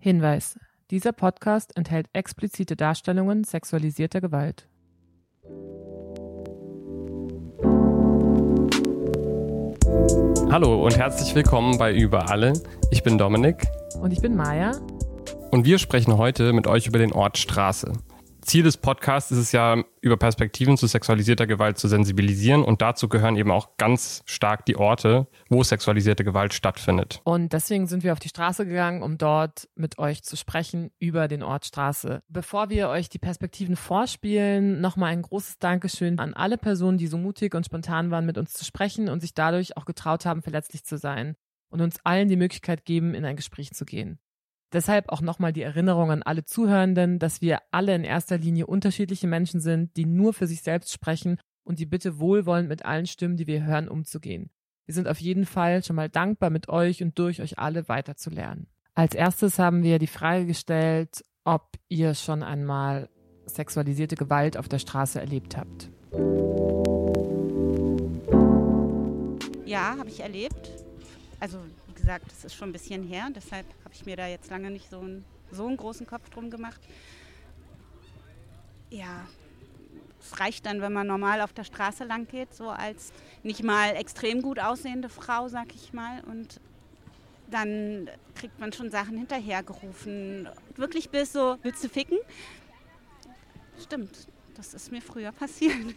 Hinweis: Dieser Podcast enthält explizite Darstellungen sexualisierter Gewalt. Hallo und herzlich willkommen bei Über alle. Ich bin Dominik. Und ich bin Maja. Und wir sprechen heute mit euch über den Ort Straße. Ziel des Podcasts ist es ja, über Perspektiven zu sexualisierter Gewalt zu sensibilisieren und dazu gehören eben auch ganz stark die Orte, wo sexualisierte Gewalt stattfindet. Und deswegen sind wir auf die Straße gegangen, um dort mit euch zu sprechen über den Ort Straße. Bevor wir euch die Perspektiven vorspielen, nochmal ein großes Dankeschön an alle Personen, die so mutig und spontan waren, mit uns zu sprechen und sich dadurch auch getraut haben, verletzlich zu sein und uns allen die Möglichkeit geben, in ein Gespräch zu gehen. Deshalb auch nochmal die Erinnerung an alle Zuhörenden, dass wir alle in erster Linie unterschiedliche Menschen sind, die nur für sich selbst sprechen und die bitte wohlwollend mit allen Stimmen, die wir hören, umzugehen. Wir sind auf jeden Fall schon mal dankbar, mit euch und durch euch alle weiterzulernen. Als erstes haben wir die Frage gestellt, ob ihr schon einmal sexualisierte Gewalt auf der Straße erlebt habt. Ja, habe ich erlebt. Also gesagt, das ist schon ein bisschen her. Deshalb habe ich mir da jetzt lange nicht so, ein, so einen großen Kopf drum gemacht. Ja, es reicht dann, wenn man normal auf der Straße lang geht, so als nicht mal extrem gut aussehende Frau, sag ich mal. Und dann kriegt man schon Sachen hinterhergerufen. Wirklich bis so, willst du ficken? Stimmt, das ist mir früher passiert.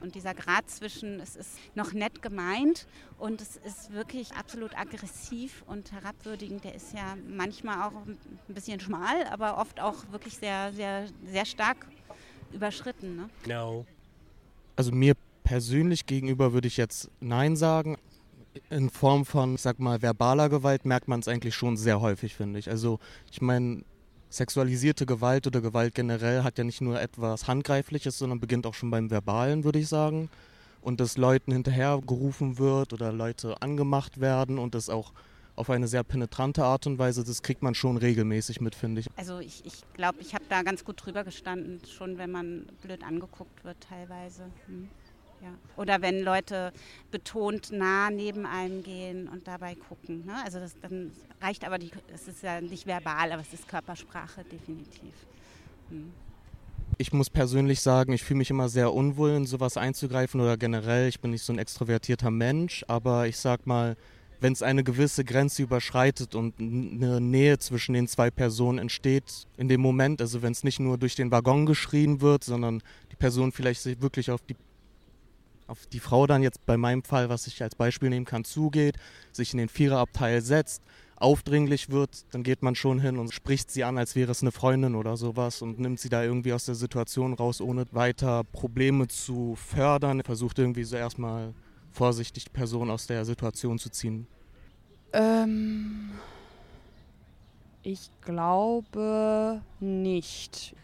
Und dieser Grad zwischen, es ist noch nett gemeint und es ist wirklich absolut aggressiv und herabwürdigend, der ist ja manchmal auch ein bisschen schmal, aber oft auch wirklich sehr, sehr, sehr stark überschritten. Ne? No. Also mir persönlich gegenüber würde ich jetzt Nein sagen. In Form von, ich sag mal, verbaler Gewalt merkt man es eigentlich schon sehr häufig, finde ich. Also ich meine, sexualisierte Gewalt oder Gewalt generell hat ja nicht nur etwas Handgreifliches, sondern beginnt auch schon beim Verbalen, würde ich sagen. Und dass Leuten hinterhergerufen wird oder Leute angemacht werden und das auch auf eine sehr penetrante Art und Weise, das kriegt man schon regelmäßig mit, finde ich. Also ich, ich glaube, ich habe da ganz gut drüber gestanden, schon wenn man blöd angeguckt wird teilweise. Hm. Ja. Oder wenn Leute betont nah neben einem gehen und dabei gucken. Ne? Also das, dann reicht aber, es ist ja nicht verbal, aber es ist Körpersprache definitiv. Hm. Ich muss persönlich sagen, ich fühle mich immer sehr unwohl, in sowas einzugreifen oder generell, ich bin nicht so ein extrovertierter Mensch, aber ich sag mal, wenn es eine gewisse Grenze überschreitet und eine Nähe zwischen den zwei Personen entsteht in dem Moment, also wenn es nicht nur durch den Waggon geschrien wird, sondern die Person vielleicht sich wirklich auf die auf die Frau dann jetzt bei meinem Fall, was ich als Beispiel nehmen kann, zugeht, sich in den Viererabteil setzt, aufdringlich wird, dann geht man schon hin und spricht sie an, als wäre es eine Freundin oder sowas und nimmt sie da irgendwie aus der Situation raus, ohne weiter Probleme zu fördern. Versucht irgendwie so erstmal vorsichtig die Person aus der Situation zu ziehen. Ähm, ich glaube nicht.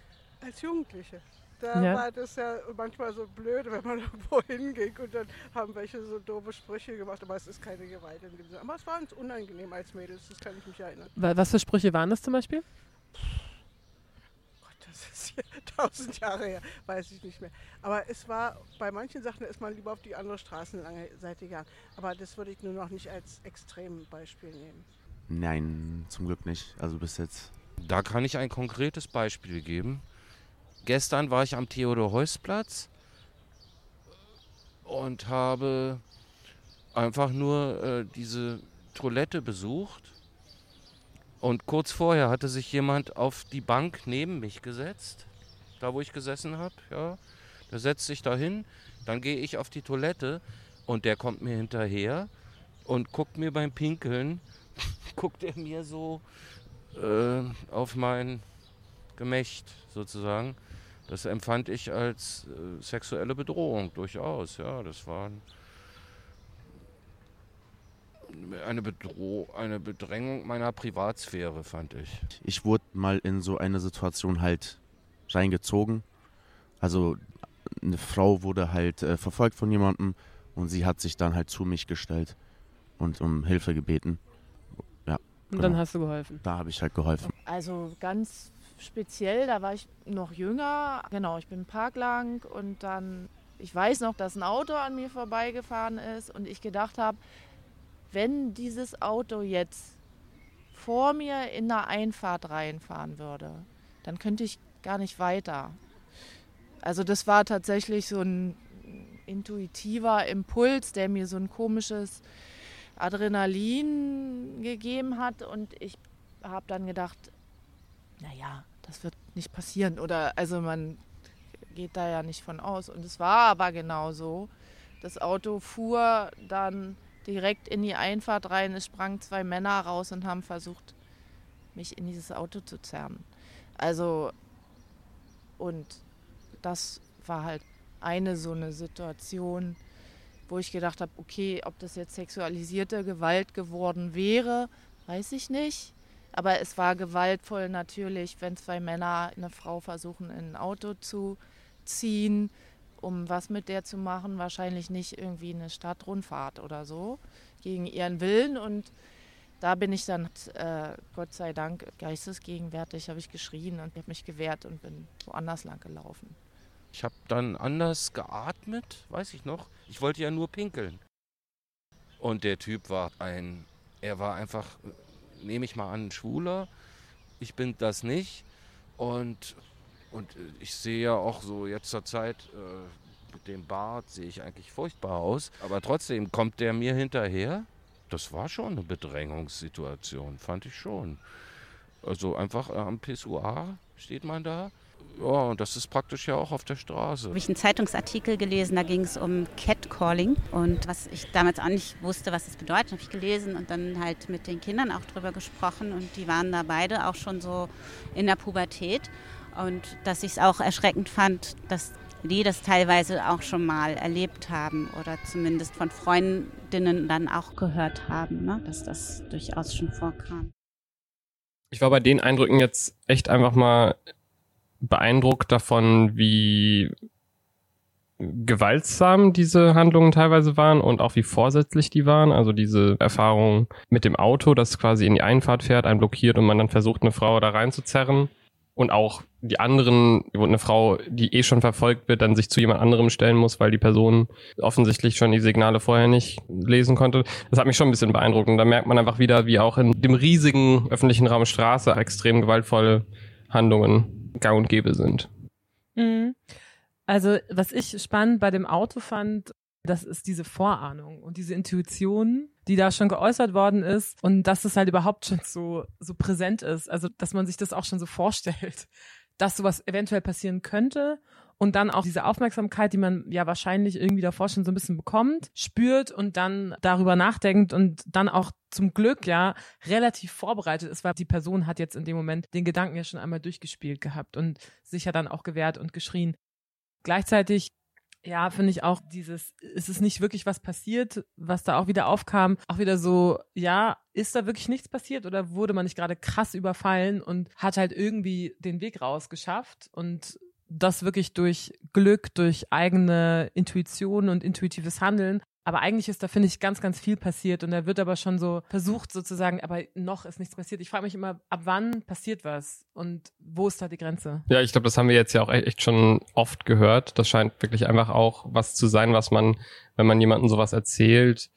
Als Jugendliche. Da ja. war das ja manchmal so blöd, wenn man irgendwo hinging und dann haben welche so doofe Sprüche gemacht. Aber es ist keine Gewalt in dem Sinne. Aber es war uns unangenehm als Mädels, das kann ich mich erinnern. Was für Sprüche waren das zum Beispiel? Gott, das ist hier tausend Jahre her, weiß ich nicht mehr. Aber es war, bei manchen Sachen ist man lieber auf die andere Straßenseite gegangen. Aber das würde ich nur noch nicht als Extrembeispiel nehmen. Nein, zum Glück nicht. Also bis jetzt. Da kann ich ein konkretes Beispiel geben. Gestern war ich am Theodor-Heuss-Platz und habe einfach nur äh, diese Toilette besucht. Und kurz vorher hatte sich jemand auf die Bank neben mich gesetzt, da wo ich gesessen habe. Ja. Der setzt sich da hin, dann gehe ich auf die Toilette und der kommt mir hinterher und guckt mir beim Pinkeln, guckt er mir so äh, auf mein Gemächt sozusagen. Das empfand ich als äh, sexuelle Bedrohung durchaus. Ja, das war eine, Bedrohung, eine Bedrängung meiner Privatsphäre, fand ich. Ich wurde mal in so eine Situation halt reingezogen. Also eine Frau wurde halt äh, verfolgt von jemandem und sie hat sich dann halt zu mich gestellt und um Hilfe gebeten. Ja. Und genau. dann hast du geholfen? Da habe ich halt geholfen. Also ganz speziell, da war ich noch jünger. Genau, ich bin Park lang und dann, ich weiß noch, dass ein Auto an mir vorbeigefahren ist und ich gedacht habe, wenn dieses Auto jetzt vor mir in der Einfahrt reinfahren würde, dann könnte ich gar nicht weiter. Also das war tatsächlich so ein intuitiver Impuls, der mir so ein komisches Adrenalin gegeben hat und ich habe dann gedacht, naja, das wird nicht passieren oder also man geht da ja nicht von aus und es war aber genau so. Das Auto fuhr dann direkt in die Einfahrt rein, es sprangen zwei Männer raus und haben versucht, mich in dieses Auto zu zerren. Also und das war halt eine so eine Situation, wo ich gedacht habe, okay, ob das jetzt sexualisierte Gewalt geworden wäre, weiß ich nicht. Aber es war gewaltvoll natürlich, wenn zwei Männer eine Frau versuchen, in ein Auto zu ziehen, um was mit der zu machen. Wahrscheinlich nicht irgendwie eine Stadtrundfahrt oder so, gegen ihren Willen. Und da bin ich dann, äh, Gott sei Dank, geistesgegenwärtig, habe ich geschrien und habe mich gewehrt und bin woanders lang gelaufen. Ich habe dann anders geatmet, weiß ich noch. Ich wollte ja nur pinkeln. Und der Typ war ein, er war einfach, nehme ich mal an, ein Schwuler. Ich bin das nicht. Und, und ich sehe ja auch so jetzt zur Zeit äh, mit dem Bart, sehe ich eigentlich furchtbar aus. Aber trotzdem kommt der mir hinterher. Das war schon eine Bedrängungssituation, fand ich schon. Also einfach am Pissoir steht man da ja, und das ist praktisch ja auch auf der Straße. Habe ich einen Zeitungsartikel gelesen, da ging es um Catcalling und was ich damals auch nicht wusste, was das bedeutet, habe ich gelesen und dann halt mit den Kindern auch drüber gesprochen und die waren da beide auch schon so in der Pubertät und dass ich es auch erschreckend fand, dass die das teilweise auch schon mal erlebt haben oder zumindest von Freundinnen dann auch gehört haben, ne? dass das durchaus schon vorkam. Ich war bei den Eindrücken jetzt echt einfach mal beeindruckt davon, wie gewaltsam diese Handlungen teilweise waren und auch wie vorsätzlich die waren. Also diese Erfahrung mit dem Auto, das quasi in die Einfahrt fährt, einen blockiert und man dann versucht, eine Frau da reinzuzerren. Und auch die anderen, wo eine Frau, die eh schon verfolgt wird, dann sich zu jemand anderem stellen muss, weil die Person offensichtlich schon die Signale vorher nicht lesen konnte. Das hat mich schon ein bisschen beeindruckt. Und da merkt man einfach wieder, wie auch in dem riesigen öffentlichen Raum Straße extrem gewaltvolle Handlungen gang und gäbe sind. Mhm. Also, was ich spannend bei dem Auto fand, das ist diese Vorahnung und diese Intuition, die da schon geäußert worden ist und dass es halt überhaupt schon so, so präsent ist. Also, dass man sich das auch schon so vorstellt, dass sowas eventuell passieren könnte und dann auch diese Aufmerksamkeit, die man ja wahrscheinlich irgendwie davor schon so ein bisschen bekommt, spürt und dann darüber nachdenkt und dann auch zum Glück ja relativ vorbereitet ist, weil die Person hat jetzt in dem Moment den Gedanken ja schon einmal durchgespielt gehabt und sich ja dann auch gewehrt und geschrien. Gleichzeitig ja, finde ich auch dieses, ist es nicht wirklich was passiert, was da auch wieder aufkam, auch wieder so, ja, ist da wirklich nichts passiert oder wurde man nicht gerade krass überfallen und hat halt irgendwie den Weg rausgeschafft und das wirklich durch Glück, durch eigene Intuition und intuitives Handeln. Aber eigentlich ist da, finde ich, ganz, ganz viel passiert und da wird aber schon so versucht sozusagen, aber noch ist nichts passiert. Ich frage mich immer, ab wann passiert was und wo ist da die Grenze? Ja, ich glaube, das haben wir jetzt ja auch echt schon oft gehört. Das scheint wirklich einfach auch was zu sein, was man, wenn man jemandem sowas erzählt,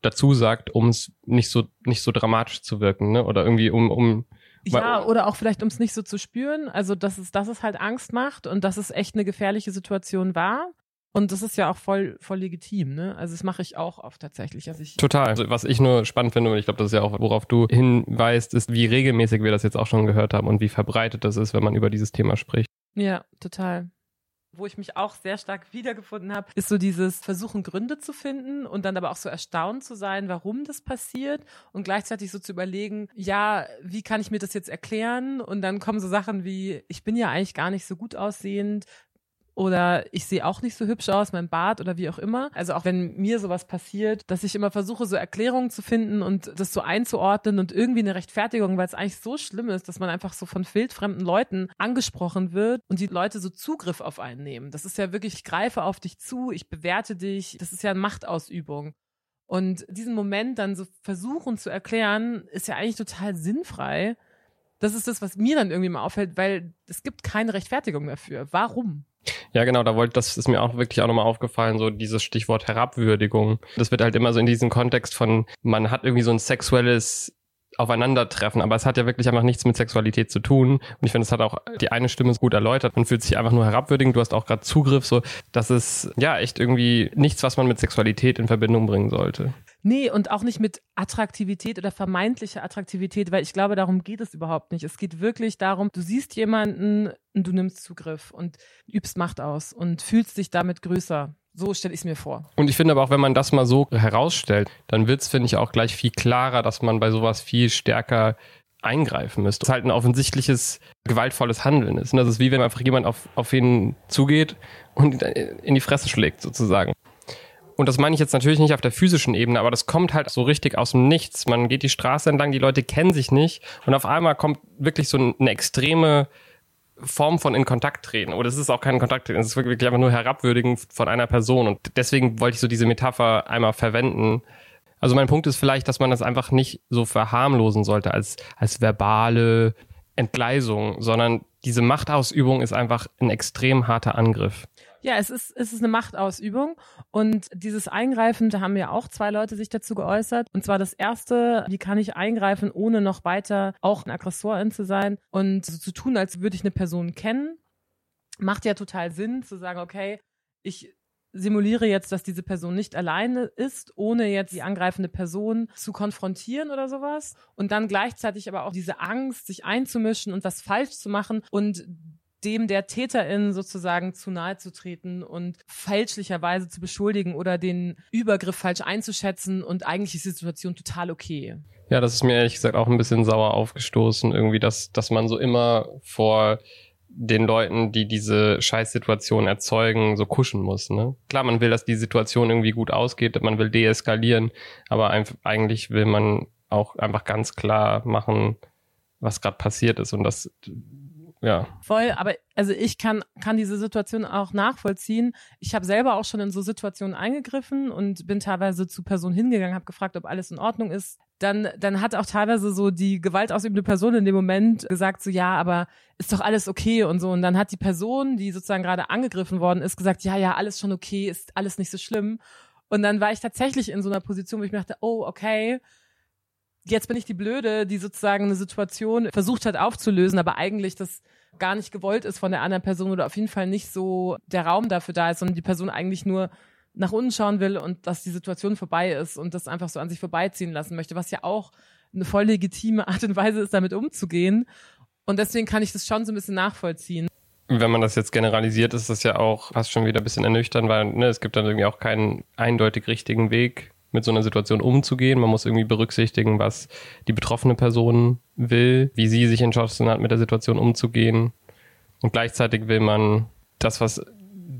dazu sagt, um es nicht so, nicht so dramatisch zu wirken, ne? Oder irgendwie um, um ja, oder auch vielleicht, um es nicht so zu spüren. Also, dass es, dass es halt Angst macht und dass es echt eine gefährliche Situation war. Und das ist ja auch voll, voll legitim, ne? Also das mache ich auch oft tatsächlich. Also ich Total. Also was ich nur spannend finde, und ich glaube, das ist ja auch, worauf du hinweist, ist, wie regelmäßig wir das jetzt auch schon gehört haben und wie verbreitet das ist, wenn man über dieses Thema spricht. Ja, total wo ich mich auch sehr stark wiedergefunden habe, ist so dieses Versuchen, Gründe zu finden und dann aber auch so erstaunt zu sein, warum das passiert und gleichzeitig so zu überlegen, ja, wie kann ich mir das jetzt erklären? Und dann kommen so Sachen wie, ich bin ja eigentlich gar nicht so gut aussehend, oder ich sehe auch nicht so hübsch aus, mein Bart oder wie auch immer. Also auch wenn mir sowas passiert, dass ich immer versuche, so Erklärungen zu finden und das so einzuordnen und irgendwie eine Rechtfertigung, weil es eigentlich so schlimm ist, dass man einfach so von wildfremden Leuten angesprochen wird und die Leute so Zugriff auf einen nehmen. Das ist ja wirklich, ich greife auf dich zu, ich bewerte dich. Das ist ja eine Machtausübung. Und diesen Moment dann so versuchen zu erklären, ist ja eigentlich total sinnfrei. Das ist das, was mir dann irgendwie mal auffällt, weil es gibt keine Rechtfertigung dafür. Warum? Ja, genau, da wollte, das ist mir auch wirklich auch nochmal aufgefallen, so dieses Stichwort Herabwürdigung. Das wird halt immer so in diesem Kontext von, man hat irgendwie so ein sexuelles aufeinandertreffen. Aber es hat ja wirklich einfach nichts mit Sexualität zu tun. Und ich finde, es hat auch die eine Stimme gut erläutert. Man fühlt sich einfach nur herabwürdigend. Du hast auch gerade Zugriff. So, das ist ja echt irgendwie nichts, was man mit Sexualität in Verbindung bringen sollte. Nee, und auch nicht mit Attraktivität oder vermeintlicher Attraktivität, weil ich glaube, darum geht es überhaupt nicht. Es geht wirklich darum, du siehst jemanden und du nimmst Zugriff und übst Macht aus und fühlst dich damit größer. So stelle ich es mir vor. Und ich finde aber auch, wenn man das mal so herausstellt, dann wird es, finde ich, auch gleich viel klarer, dass man bei sowas viel stärker eingreifen müsste. Das ist halt ein offensichtliches, gewaltvolles Handeln ist. Und das ist wie wenn einfach jemand auf, auf ihn zugeht und in die Fresse schlägt, sozusagen. Und das meine ich jetzt natürlich nicht auf der physischen Ebene, aber das kommt halt so richtig aus dem Nichts. Man geht die Straße entlang, die Leute kennen sich nicht und auf einmal kommt wirklich so eine extreme Form von in Kontakt treten. Oder es ist auch kein Kontakt treten, es ist wirklich einfach nur herabwürdigen von einer Person. Und deswegen wollte ich so diese Metapher einmal verwenden. Also mein Punkt ist vielleicht, dass man das einfach nicht so verharmlosen sollte als, als verbale Entgleisung, sondern diese Machtausübung ist einfach ein extrem harter Angriff. Ja, es ist, es ist eine Machtausübung und dieses Eingreifen, da haben ja auch zwei Leute sich dazu geäußert. Und zwar das erste, wie kann ich eingreifen, ohne noch weiter auch ein Aggressorin zu sein und so zu tun, als würde ich eine Person kennen. Macht ja total Sinn zu sagen, okay, ich simuliere jetzt, dass diese Person nicht alleine ist, ohne jetzt die angreifende Person zu konfrontieren oder sowas. Und dann gleichzeitig aber auch diese Angst, sich einzumischen und was falsch zu machen und dem der Täterin sozusagen zu nahe zu treten und fälschlicherweise zu beschuldigen oder den Übergriff falsch einzuschätzen und eigentlich ist die Situation total okay. Ja, das ist mir ehrlich gesagt auch ein bisschen sauer aufgestoßen, irgendwie, dass, dass man so immer vor den Leuten, die diese Scheißsituation erzeugen, so kuschen muss. Ne? Klar, man will, dass die Situation irgendwie gut ausgeht, man will deeskalieren, aber eigentlich will man auch einfach ganz klar machen, was gerade passiert ist und das ja. Voll, aber also ich kann, kann diese Situation auch nachvollziehen. Ich habe selber auch schon in so Situationen eingegriffen und bin teilweise zu Personen hingegangen, habe gefragt, ob alles in Ordnung ist. Dann, dann hat auch teilweise so die gewaltausübende Person in dem Moment gesagt, so ja, aber ist doch alles okay und so. Und dann hat die Person, die sozusagen gerade angegriffen worden ist, gesagt, ja, ja, alles schon okay, ist alles nicht so schlimm. Und dann war ich tatsächlich in so einer Position, wo ich mir dachte, oh, okay, jetzt bin ich die Blöde, die sozusagen eine Situation versucht hat aufzulösen, aber eigentlich das gar nicht gewollt ist von der anderen Person oder auf jeden Fall nicht so der Raum dafür da ist, sondern die Person eigentlich nur nach unten schauen will und dass die Situation vorbei ist und das einfach so an sich vorbeiziehen lassen möchte, was ja auch eine voll legitime Art und Weise ist, damit umzugehen. Und deswegen kann ich das schon so ein bisschen nachvollziehen. Wenn man das jetzt generalisiert, ist das ja auch fast schon wieder ein bisschen ernüchternd, weil ne, es gibt dann irgendwie auch keinen eindeutig richtigen Weg, mit so einer Situation umzugehen. Man muss irgendwie berücksichtigen, was die betroffene Person will, wie sie sich entschlossen hat, mit der Situation umzugehen. Und gleichzeitig will man das, was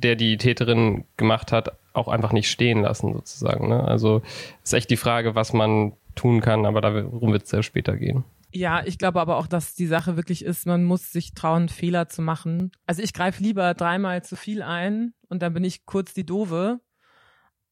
der die Täterin gemacht hat, auch einfach nicht stehen lassen, sozusagen. Ne? Also ist echt die Frage, was man tun kann, aber darum wird es sehr später gehen. Ja, ich glaube aber auch, dass die Sache wirklich ist, man muss sich trauen, Fehler zu machen. Also ich greife lieber dreimal zu viel ein und dann bin ich kurz die Doofe,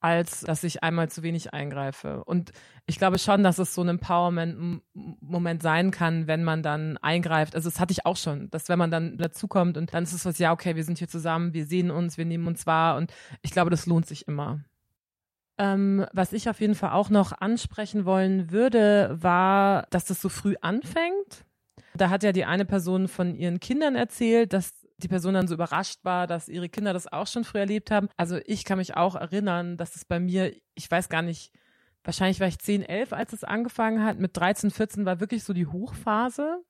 als dass ich einmal zu wenig eingreife. Und ich glaube schon, dass es so ein Empowerment-Moment sein kann, wenn man dann eingreift. Also das hatte ich auch schon, dass wenn man dann dazukommt und dann ist es was, ja, okay, wir sind hier zusammen, wir sehen uns, wir nehmen uns wahr und ich glaube, das lohnt sich immer. Ähm, was ich auf jeden Fall auch noch ansprechen wollen würde, war, dass das so früh anfängt. Da hat ja die eine Person von ihren Kindern erzählt, dass die Person dann so überrascht war, dass ihre Kinder das auch schon früh erlebt haben. Also ich kann mich auch erinnern, dass es bei mir, ich weiß gar nicht, wahrscheinlich war ich 10, 11, als es angefangen hat. Mit 13, 14 war wirklich so die Hochphase.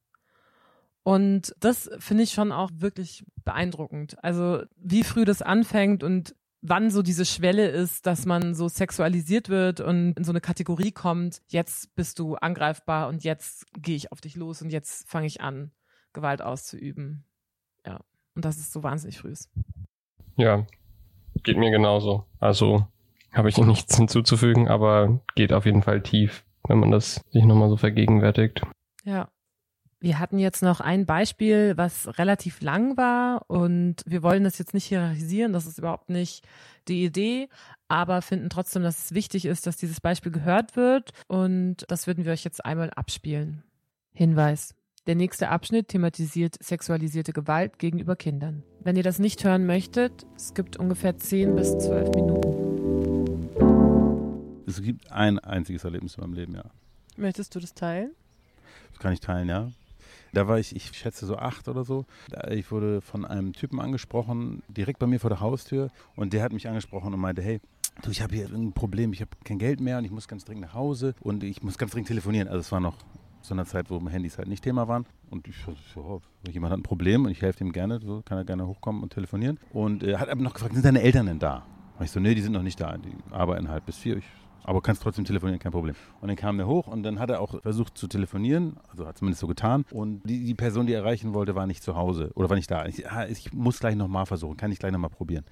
Und das finde ich schon auch wirklich beeindruckend. Also wie früh das anfängt und wann so diese Schwelle ist, dass man so sexualisiert wird und in so eine Kategorie kommt, jetzt bist du angreifbar und jetzt gehe ich auf dich los und jetzt fange ich an, Gewalt auszuüben. Und das ist so wahnsinnig früh ist. Ja, geht mir genauso. Also habe ich nichts hinzuzufügen, aber geht auf jeden Fall tief, wenn man das sich nochmal so vergegenwärtigt. Ja. Wir hatten jetzt noch ein Beispiel, was relativ lang war und wir wollen das jetzt nicht hierarchisieren, das ist überhaupt nicht die Idee, aber finden trotzdem, dass es wichtig ist, dass dieses Beispiel gehört wird und das würden wir euch jetzt einmal abspielen. Hinweis. Der nächste Abschnitt thematisiert sexualisierte Gewalt gegenüber Kindern. Wenn ihr das nicht hören möchtet, es gibt ungefähr 10 bis 12 Minuten. Es gibt ein einziges Erlebnis in meinem Leben, ja. Möchtest du das teilen? Das kann ich teilen, ja. Da war ich, ich schätze so acht oder so. Ich wurde von einem Typen angesprochen, direkt bei mir vor der Haustür. Und der hat mich angesprochen und meinte, hey, du, ich habe hier ein Problem, ich habe kein Geld mehr und ich muss ganz dringend nach Hause und ich muss ganz dringend telefonieren. Also es war noch zu einer Zeit, wo Handys halt nicht Thema waren. Und ich so, jemand hat ein Problem und ich helfe ihm gerne, so kann er gerne hochkommen und telefonieren. Und er äh, hat aber noch gefragt, sind deine Eltern denn da? Und ich so, nee, die sind noch nicht da. Die arbeiten halt bis vier. Ich aber kannst trotzdem telefonieren, kein Problem. Und dann kam der hoch und dann hat er auch versucht zu telefonieren, also hat zumindest so getan. Und die, die Person, die er erreichen wollte, war nicht zu Hause oder war nicht da. Ich, ah, ich muss gleich nochmal versuchen, kann ich gleich nochmal probieren.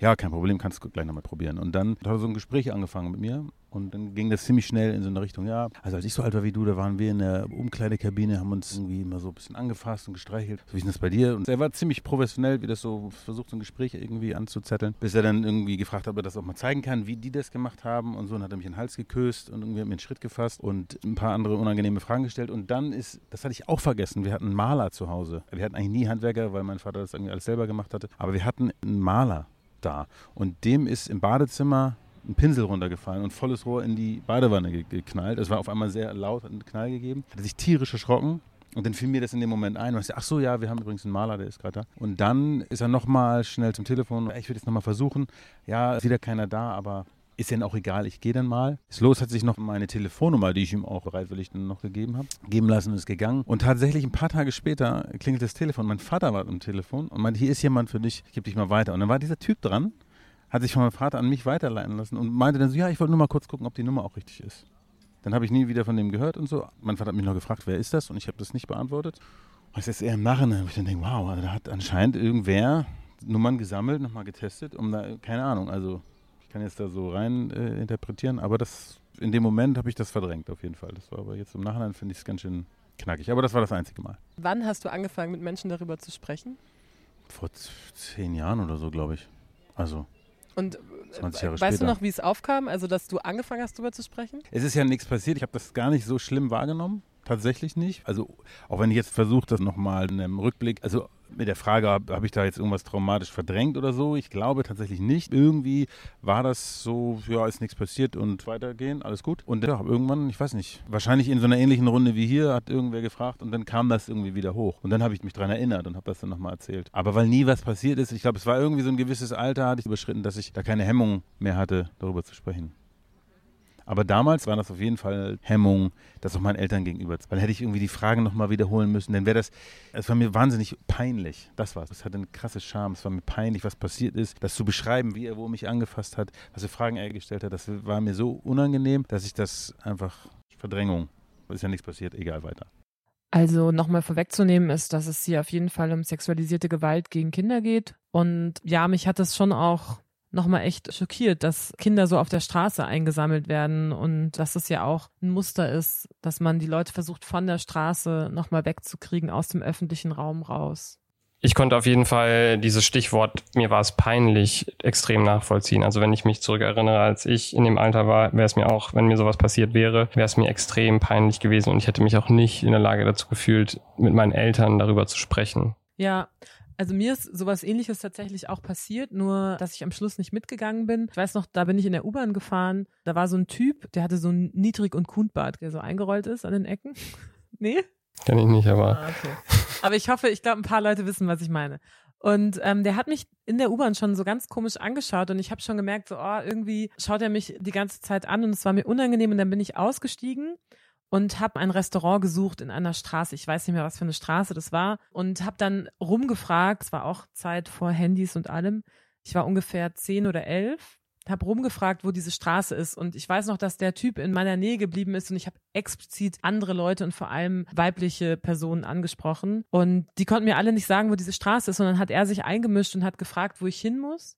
Ja, kein Problem, kannst du gleich nochmal probieren. Und dann hat er so ein Gespräch angefangen mit mir und dann ging das ziemlich schnell in so eine Richtung, ja, also als ich so alt war wie du, da waren wir in der Umkleidekabine, haben uns irgendwie immer so ein bisschen angefasst und gestreichelt. So wie ist das bei dir? Und er war ziemlich professionell, wie das so versucht, so ein Gespräch irgendwie anzuzetteln, bis er dann irgendwie gefragt hat, ob er das auch mal zeigen kann, wie die das gemacht haben und so. Und hat er mich in den Hals geküsst und irgendwie hat mir einen Schritt gefasst und ein paar andere unangenehme Fragen gestellt. Und dann ist, das hatte ich auch vergessen, wir hatten einen Maler zu Hause. Wir hatten eigentlich nie Handwerker, weil mein Vater das irgendwie alles selber gemacht hatte. Aber wir hatten einen Maler da. Und dem ist im Badezimmer ein Pinsel runtergefallen und volles Rohr in die Badewanne geknallt. Es war auf einmal sehr laut, einen Knall gegeben. Hat sich tierisch erschrocken. Und dann fiel mir das in dem Moment ein. Und ich dachte, ach so, ja, wir haben übrigens einen Maler, der ist gerade da. Und dann ist er nochmal schnell zum Telefon. Ich würde jetzt nochmal versuchen. Ja, ist wieder keiner da, aber ist denn auch egal, ich gehe dann mal. Ist los, hat sich noch meine Telefonnummer, die ich ihm auch bereitwillig dann noch gegeben habe, geben lassen und ist gegangen. Und tatsächlich ein paar Tage später klingelt das Telefon. Mein Vater war am Telefon und meinte, hier ist jemand für dich, ich gebe dich mal weiter. Und dann war dieser Typ dran, hat sich von meinem Vater an mich weiterleiten lassen und meinte dann so, ja, ich wollte nur mal kurz gucken, ob die Nummer auch richtig ist. Dann habe ich nie wieder von dem gehört und so. Mein Vater hat mich noch gefragt, wer ist das? Und ich habe das nicht beantwortet. Und das ist eher im Nachhinein, wo ich dann denke, wow, da hat anscheinend irgendwer Nummern gesammelt, nochmal getestet, um da, keine Ahnung, also ich kann jetzt da so rein äh, interpretieren, aber das in dem Moment habe ich das verdrängt auf jeden Fall. Das war aber jetzt im Nachhinein finde ich es ganz schön knackig. Aber das war das einzige Mal. Wann hast du angefangen, mit Menschen darüber zu sprechen? Vor zehn Jahren oder so, glaube ich. Also. Und 20 Jahre weißt später. du noch, wie es aufkam, also dass du angefangen hast, darüber zu sprechen? Es ist ja nichts passiert. Ich habe das gar nicht so schlimm wahrgenommen. Tatsächlich nicht. Also auch wenn ich jetzt versuche, das nochmal in einem Rückblick, also mit der Frage, habe hab ich da jetzt irgendwas traumatisch verdrängt oder so? Ich glaube tatsächlich nicht. Irgendwie war das so, ja, ist nichts passiert und weitergehen, alles gut. Und ja, irgendwann, ich weiß nicht, wahrscheinlich in so einer ähnlichen Runde wie hier hat irgendwer gefragt und dann kam das irgendwie wieder hoch. Und dann habe ich mich daran erinnert und habe das dann nochmal erzählt. Aber weil nie was passiert ist, ich glaube, es war irgendwie so ein gewisses Alter, hatte ich überschritten, dass ich da keine Hemmung mehr hatte, darüber zu sprechen. Aber damals war das auf jeden Fall Hemmung, das auch meinen Eltern gegenüber. Weil hätte ich irgendwie die Fragen nochmal wiederholen müssen, dann wäre das, es war mir wahnsinnig peinlich. Das war es. Hatte eine krasse Scham. Es war mir peinlich, was passiert ist. Das zu beschreiben, wie er wo mich angefasst hat, was für Fragen er gestellt hat, das war mir so unangenehm, dass ich das einfach Verdrängung. Ist ja nichts passiert, egal weiter. Also nochmal vorwegzunehmen ist, dass es hier auf jeden Fall um sexualisierte Gewalt gegen Kinder geht. Und ja, mich hat das schon auch nochmal echt schockiert, dass Kinder so auf der Straße eingesammelt werden und dass es ja auch ein Muster ist, dass man die Leute versucht von der Straße nochmal wegzukriegen aus dem öffentlichen Raum raus. Ich konnte auf jeden Fall dieses Stichwort, mir war es peinlich, extrem nachvollziehen. Also wenn ich mich zurückerinnere, als ich in dem Alter war, wäre es mir auch, wenn mir sowas passiert wäre, wäre es mir extrem peinlich gewesen und ich hätte mich auch nicht in der Lage dazu gefühlt, mit meinen Eltern darüber zu sprechen. Ja, also mir ist sowas ähnliches tatsächlich auch passiert, nur dass ich am Schluss nicht mitgegangen bin. Ich weiß noch, da bin ich in der U-Bahn gefahren. Da war so ein Typ, der hatte so ein Niedrig- und Kuhnbart, der so eingerollt ist an den Ecken. nee? Kenn ich nicht, aber. Ah, okay. Aber ich hoffe, ich glaube, ein paar Leute wissen, was ich meine. Und ähm, der hat mich in der U-Bahn schon so ganz komisch angeschaut und ich habe schon gemerkt, so, oh, irgendwie schaut er mich die ganze Zeit an und es war mir unangenehm und dann bin ich ausgestiegen und habe ein Restaurant gesucht in einer Straße. Ich weiß nicht mehr, was für eine Straße das war. Und habe dann rumgefragt. Es war auch Zeit vor Handys und allem. Ich war ungefähr zehn oder elf. Habe rumgefragt, wo diese Straße ist. Und ich weiß noch, dass der Typ in meiner Nähe geblieben ist. Und ich habe explizit andere Leute und vor allem weibliche Personen angesprochen. Und die konnten mir alle nicht sagen, wo diese Straße ist. sondern hat er sich eingemischt und hat gefragt, wo ich hin muss.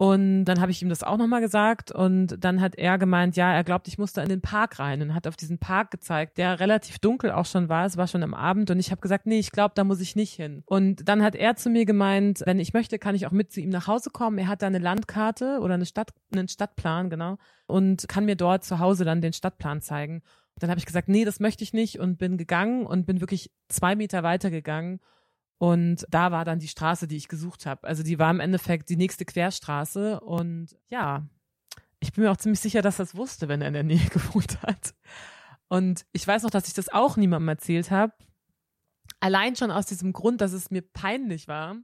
Und dann habe ich ihm das auch nochmal gesagt und dann hat er gemeint, ja, er glaubt, ich muss da in den Park rein und hat auf diesen Park gezeigt, der relativ dunkel auch schon war. Es war schon am Abend und ich habe gesagt, nee, ich glaube, da muss ich nicht hin. Und dann hat er zu mir gemeint, wenn ich möchte, kann ich auch mit zu ihm nach Hause kommen. Er hat da eine Landkarte oder eine Stadt, einen Stadtplan, genau, und kann mir dort zu Hause dann den Stadtplan zeigen. dann habe ich gesagt, nee, das möchte ich nicht und bin gegangen und bin wirklich zwei Meter weiter gegangen und da war dann die Straße, die ich gesucht habe. Also die war im Endeffekt die nächste Querstraße. Und ja, ich bin mir auch ziemlich sicher, dass er es wusste, wenn er in der Nähe gewohnt hat. Und ich weiß noch, dass ich das auch niemandem erzählt habe. Allein schon aus diesem Grund, dass es mir peinlich war,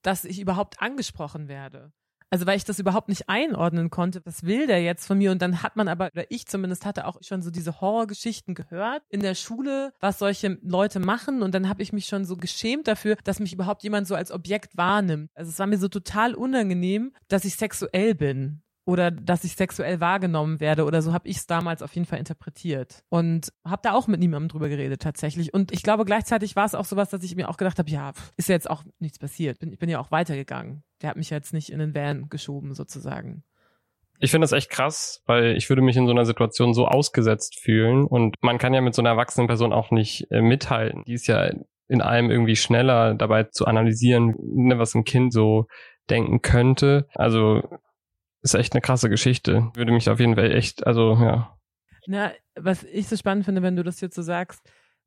dass ich überhaupt angesprochen werde. Also weil ich das überhaupt nicht einordnen konnte, was will der jetzt von mir? Und dann hat man aber, oder ich zumindest hatte auch schon so diese Horrorgeschichten gehört in der Schule, was solche Leute machen. Und dann habe ich mich schon so geschämt dafür, dass mich überhaupt jemand so als Objekt wahrnimmt. Also es war mir so total unangenehm, dass ich sexuell bin oder dass ich sexuell wahrgenommen werde oder so habe ich es damals auf jeden Fall interpretiert und habe da auch mit niemandem drüber geredet tatsächlich und ich glaube gleichzeitig war es auch sowas, dass ich mir auch gedacht habe, ja, ist jetzt auch nichts passiert, bin, ich bin ja auch weitergegangen. Der hat mich jetzt nicht in den Van geschoben sozusagen. Ich finde das echt krass, weil ich würde mich in so einer Situation so ausgesetzt fühlen und man kann ja mit so einer erwachsenen Person auch nicht äh, mithalten. Die ist ja in allem irgendwie schneller dabei zu analysieren, ne, was ein Kind so denken könnte. Also ist echt eine krasse Geschichte. Würde mich auf jeden Fall echt, also ja. Na, was ich so spannend finde, wenn du das jetzt so sagst,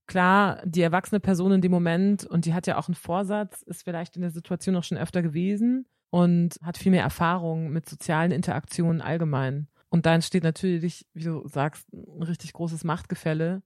klar, die erwachsene Person in dem Moment und die hat ja auch einen Vorsatz, ist vielleicht in der Situation auch schon öfter gewesen und hat viel mehr Erfahrung mit sozialen Interaktionen allgemein. Und da entsteht natürlich, wie du sagst, ein richtig großes Machtgefälle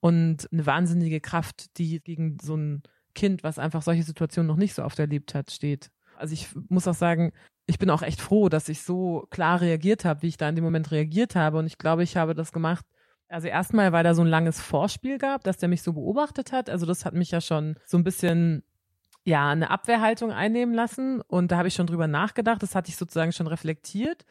und eine wahnsinnige Kraft, die gegen so ein Kind, was einfach solche Situationen noch nicht so oft erlebt hat, steht. Also ich muss auch sagen, ich bin auch echt froh, dass ich so klar reagiert habe, wie ich da in dem Moment reagiert habe. Und ich glaube, ich habe das gemacht. Also erstmal, weil da so ein langes Vorspiel gab, dass der mich so beobachtet hat. Also das hat mich ja schon so ein bisschen ja, eine Abwehrhaltung einnehmen lassen. Und da habe ich schon drüber nachgedacht. Das hatte ich sozusagen schon reflektiert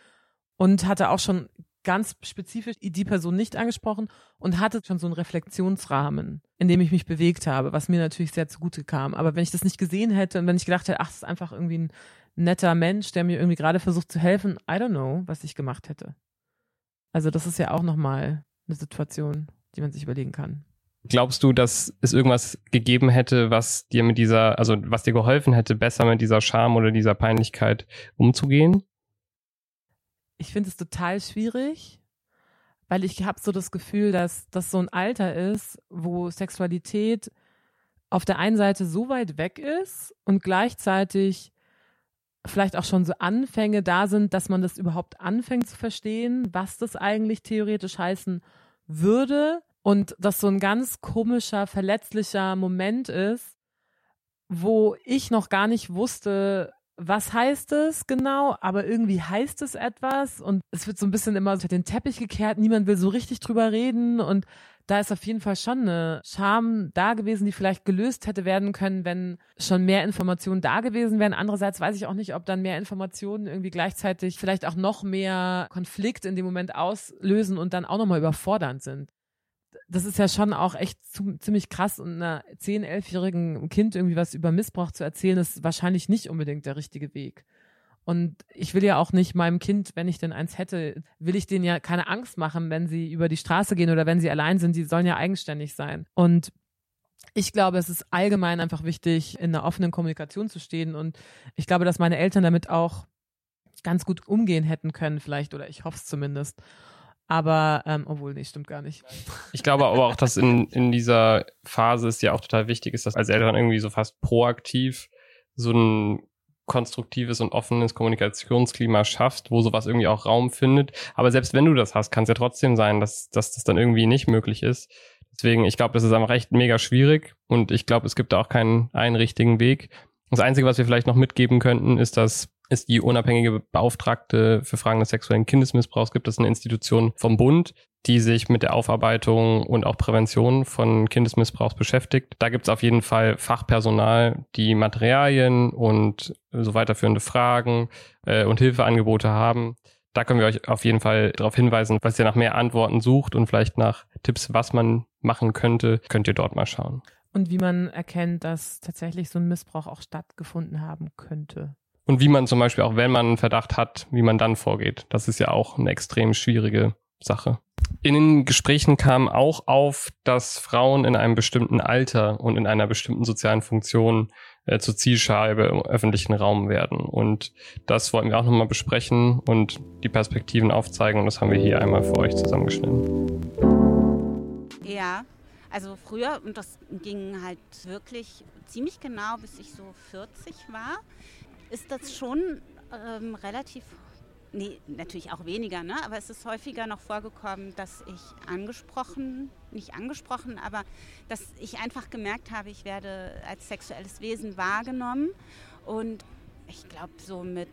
und hatte auch schon ganz spezifisch die Person nicht angesprochen und hatte schon so einen Reflexionsrahmen, in dem ich mich bewegt habe, was mir natürlich sehr zugute kam. Aber wenn ich das nicht gesehen hätte und wenn ich gedacht hätte, ach, das ist einfach irgendwie ein netter Mensch, der mir irgendwie gerade versucht zu helfen, I don't know, was ich gemacht hätte. Also das ist ja auch nochmal eine Situation, die man sich überlegen kann. Glaubst du, dass es irgendwas gegeben hätte, was dir mit dieser, also was dir geholfen hätte, besser mit dieser Scham oder dieser Peinlichkeit umzugehen? Ich finde es total schwierig, weil ich habe so das Gefühl, dass das so ein Alter ist, wo Sexualität auf der einen Seite so weit weg ist und gleichzeitig vielleicht auch schon so Anfänge da sind, dass man das überhaupt anfängt zu verstehen, was das eigentlich theoretisch heißen würde. Und das so ein ganz komischer, verletzlicher Moment ist, wo ich noch gar nicht wusste, was heißt es genau, aber irgendwie heißt es etwas und es wird so ein bisschen immer unter den Teppich gekehrt, niemand will so richtig drüber reden und da ist auf jeden Fall schon eine Scham da gewesen, die vielleicht gelöst hätte werden können, wenn schon mehr Informationen da gewesen wären. Andererseits weiß ich auch nicht, ob dann mehr Informationen irgendwie gleichzeitig vielleicht auch noch mehr Konflikt in dem Moment auslösen und dann auch nochmal überfordernd sind das ist ja schon auch echt zu, ziemlich krass und einer 10-, 11-jährigen Kind irgendwie was über Missbrauch zu erzählen, ist wahrscheinlich nicht unbedingt der richtige Weg. Und ich will ja auch nicht meinem Kind, wenn ich denn eins hätte, will ich denen ja keine Angst machen, wenn sie über die Straße gehen oder wenn sie allein sind. Die sollen ja eigenständig sein. Und ich glaube, es ist allgemein einfach wichtig, in einer offenen Kommunikation zu stehen. Und ich glaube, dass meine Eltern damit auch ganz gut umgehen hätten können, vielleicht, oder ich hoffe es zumindest. Aber, ähm, obwohl, nee, stimmt gar nicht. Ich glaube aber auch, dass in, in dieser Phase es ja auch total wichtig ist, dass als Eltern irgendwie so fast proaktiv so ein konstruktives und offenes Kommunikationsklima schaffst, wo sowas irgendwie auch Raum findet. Aber selbst wenn du das hast, kann es ja trotzdem sein, dass, dass das dann irgendwie nicht möglich ist. Deswegen, ich glaube, das ist einfach echt mega schwierig und ich glaube, es gibt da auch keinen einen richtigen Weg. Das Einzige, was wir vielleicht noch mitgeben könnten, ist, dass ist die unabhängige Beauftragte für Fragen des sexuellen Kindesmissbrauchs. Gibt es eine Institution vom Bund, die sich mit der Aufarbeitung und auch Prävention von Kindesmissbrauchs beschäftigt. Da gibt es auf jeden Fall Fachpersonal, die Materialien und so weiterführende Fragen äh, und Hilfeangebote haben. Da können wir euch auf jeden Fall darauf hinweisen, falls ihr nach mehr Antworten sucht und vielleicht nach Tipps, was man machen könnte, könnt ihr dort mal schauen. Und wie man erkennt, dass tatsächlich so ein Missbrauch auch stattgefunden haben könnte. Und wie man zum Beispiel auch, wenn man einen Verdacht hat, wie man dann vorgeht. Das ist ja auch eine extrem schwierige Sache. In den Gesprächen kam auch auf, dass Frauen in einem bestimmten Alter und in einer bestimmten sozialen Funktion äh, zur Zielscheibe im öffentlichen Raum werden. Und das wollten wir auch nochmal besprechen und die Perspektiven aufzeigen. Und das haben wir hier einmal für euch zusammengeschnitten. Ja, also früher, und das ging halt wirklich ziemlich genau, bis ich so 40 war, ist das schon ähm, relativ nee, natürlich auch weniger, ne? aber es ist häufiger noch vorgekommen, dass ich angesprochen, nicht angesprochen, aber dass ich einfach gemerkt habe, ich werde als sexuelles Wesen wahrgenommen und ich glaube, so mit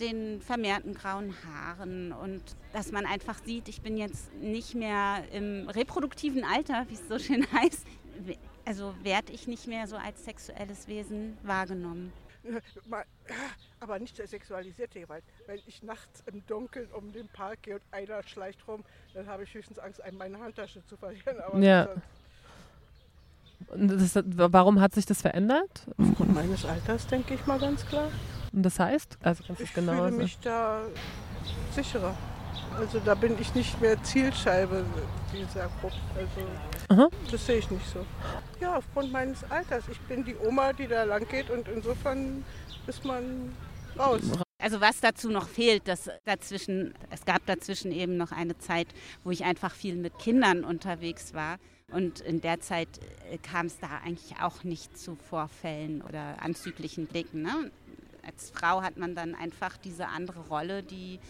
den vermehrten grauen Haaren und dass man einfach sieht, ich bin jetzt nicht mehr im reproduktiven Alter, wie es so schön heißt. Also werde ich nicht mehr so als sexuelles Wesen wahrgenommen. Aber nicht der sexualisierte Gewalt. Wenn ich nachts im Dunkeln um den Park gehe und einer schleicht rum, dann habe ich höchstens Angst, meine Handtasche zu verlieren. Aber ja. Das, warum hat sich das verändert? Aufgrund meines Alters, denke ich mal ganz klar. Und das heißt? Also kannst ich genau fühle mich da sicherer. Also da bin ich nicht mehr Zielscheibe dieser Gruppe. Also Aha. das sehe ich nicht so. Ja, aufgrund meines Alters. Ich bin die Oma, die da lang geht und insofern ist man raus. Also was dazu noch fehlt, dass dazwischen, es gab dazwischen eben noch eine Zeit, wo ich einfach viel mit Kindern unterwegs war. Und in der Zeit äh, kam es da eigentlich auch nicht zu Vorfällen oder anzüglichen Blicken. Ne? Als Frau hat man dann einfach diese andere Rolle, die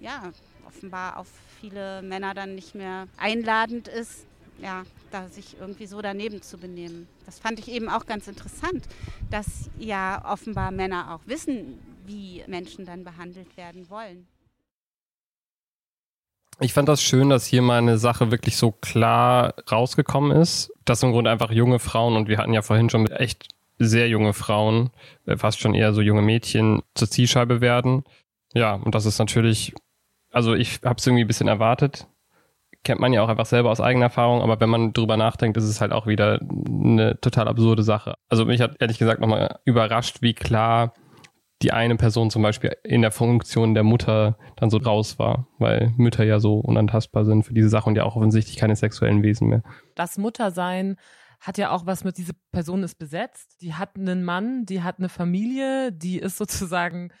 ja offenbar auf viele Männer dann nicht mehr einladend ist, ja, da sich irgendwie so daneben zu benehmen. Das fand ich eben auch ganz interessant, dass ja offenbar Männer auch wissen, wie Menschen dann behandelt werden wollen. Ich fand das schön, dass hier mal eine Sache wirklich so klar rausgekommen ist, dass im Grunde einfach junge Frauen, und wir hatten ja vorhin schon echt sehr junge Frauen, äh, fast schon eher so junge Mädchen, zur Zielscheibe werden. Ja, und das ist natürlich, also ich habe es irgendwie ein bisschen erwartet. Kennt man ja auch einfach selber aus eigener Erfahrung, aber wenn man drüber nachdenkt, ist es halt auch wieder eine total absurde Sache. Also mich hat ehrlich gesagt nochmal überrascht, wie klar die eine Person zum Beispiel in der Funktion der Mutter dann so raus war, weil Mütter ja so unantastbar sind für diese Sache und ja auch offensichtlich keine sexuellen Wesen mehr. Das Muttersein hat ja auch was mit, diese Person ist besetzt, die hat einen Mann, die hat eine Familie, die ist sozusagen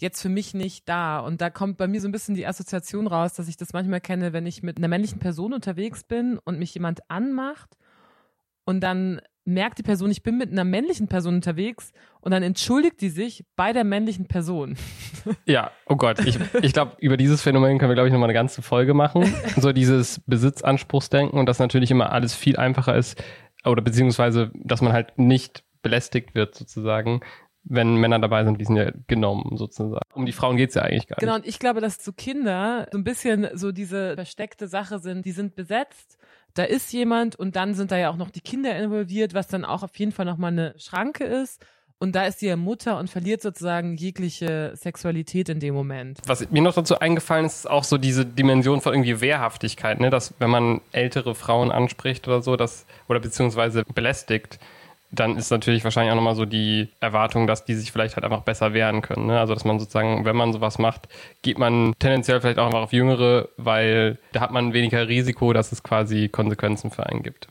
jetzt für mich nicht da. Und da kommt bei mir so ein bisschen die Assoziation raus, dass ich das manchmal kenne, wenn ich mit einer männlichen Person unterwegs bin und mich jemand anmacht und dann merkt die Person, ich bin mit einer männlichen Person unterwegs und dann entschuldigt die sich bei der männlichen Person. Ja, oh Gott, ich, ich glaube, über dieses Phänomen können wir, glaube ich, nochmal eine ganze Folge machen. So dieses Besitzanspruchsdenken und dass natürlich immer alles viel einfacher ist oder beziehungsweise, dass man halt nicht belästigt wird sozusagen, wenn Männer dabei sind, die sind ja genommen sozusagen. Um die Frauen geht's ja eigentlich gar nicht. Genau, und ich glaube, dass so Kinder so ein bisschen so diese versteckte Sache sind, die sind besetzt da ist jemand und dann sind da ja auch noch die Kinder involviert, was dann auch auf jeden Fall nochmal eine Schranke ist. Und da ist sie ja Mutter und verliert sozusagen jegliche Sexualität in dem Moment. Was mir noch dazu eingefallen ist, ist auch so diese Dimension von irgendwie Wehrhaftigkeit, ne? dass wenn man ältere Frauen anspricht oder so, das, oder beziehungsweise belästigt, dann ist natürlich wahrscheinlich auch nochmal so die Erwartung, dass die sich vielleicht halt einfach besser wehren können. Ne? Also dass man sozusagen, wenn man sowas macht, geht man tendenziell vielleicht auch einfach auf Jüngere, weil da hat man weniger Risiko, dass es quasi Konsequenzen für einen gibt.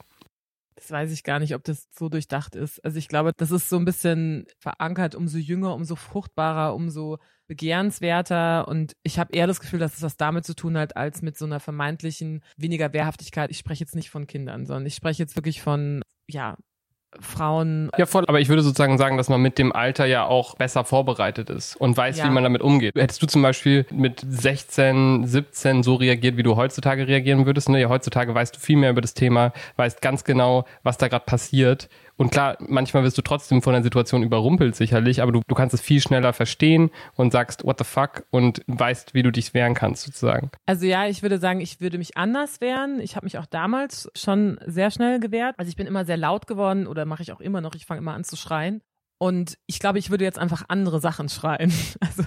Das weiß ich gar nicht, ob das so durchdacht ist. Also ich glaube, das ist so ein bisschen verankert, umso jünger, umso fruchtbarer, umso begehrenswerter. Und ich habe eher das Gefühl, dass es was damit zu tun hat, als mit so einer vermeintlichen weniger Wehrhaftigkeit. Ich spreche jetzt nicht von Kindern, sondern ich spreche jetzt wirklich von ja, Frauen. Ja, voll. Aber ich würde sozusagen sagen, dass man mit dem Alter ja auch besser vorbereitet ist und weiß, ja. wie man damit umgeht. Hättest du zum Beispiel mit 16, 17 so reagiert, wie du heutzutage reagieren würdest? Ne? Ja, heutzutage weißt du viel mehr über das Thema, weißt ganz genau, was da gerade passiert und klar, manchmal wirst du trotzdem von der Situation überrumpelt sicherlich, aber du, du kannst es viel schneller verstehen und sagst, what the fuck und weißt, wie du dich wehren kannst sozusagen. Also ja, ich würde sagen, ich würde mich anders wehren. Ich habe mich auch damals schon sehr schnell gewehrt. Also ich bin immer sehr laut geworden oder mache ich auch immer noch. Ich fange immer an zu schreien. Und ich glaube, ich würde jetzt einfach andere Sachen schreien. Also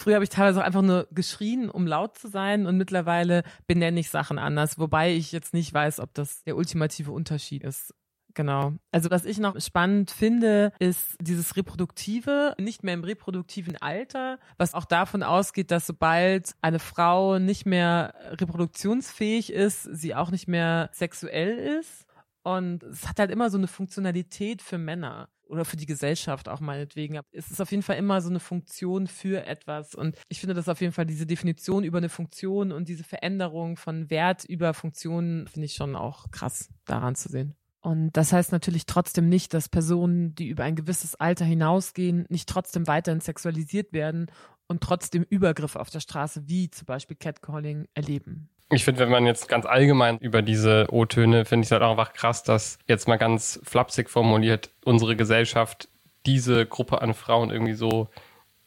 früher habe ich teilweise auch einfach nur geschrien, um laut zu sein und mittlerweile benenne ich Sachen anders, wobei ich jetzt nicht weiß, ob das der ultimative Unterschied ist. Genau. Also was ich noch spannend finde, ist dieses Reproduktive, nicht mehr im reproduktiven Alter, was auch davon ausgeht, dass sobald eine Frau nicht mehr reproduktionsfähig ist, sie auch nicht mehr sexuell ist. Und es hat halt immer so eine Funktionalität für Männer oder für die Gesellschaft auch meinetwegen. Es ist auf jeden Fall immer so eine Funktion für etwas. Und ich finde das auf jeden Fall diese Definition über eine Funktion und diese Veränderung von Wert über Funktionen finde ich schon auch krass daran zu sehen. Und das heißt natürlich trotzdem nicht, dass Personen, die über ein gewisses Alter hinausgehen, nicht trotzdem weiterhin sexualisiert werden und trotzdem Übergriffe auf der Straße, wie zum Beispiel Catcalling, erleben. Ich finde, wenn man jetzt ganz allgemein über diese O-Töne, finde ich es halt auch einfach krass, dass jetzt mal ganz flapsig formuliert unsere Gesellschaft diese Gruppe an Frauen irgendwie so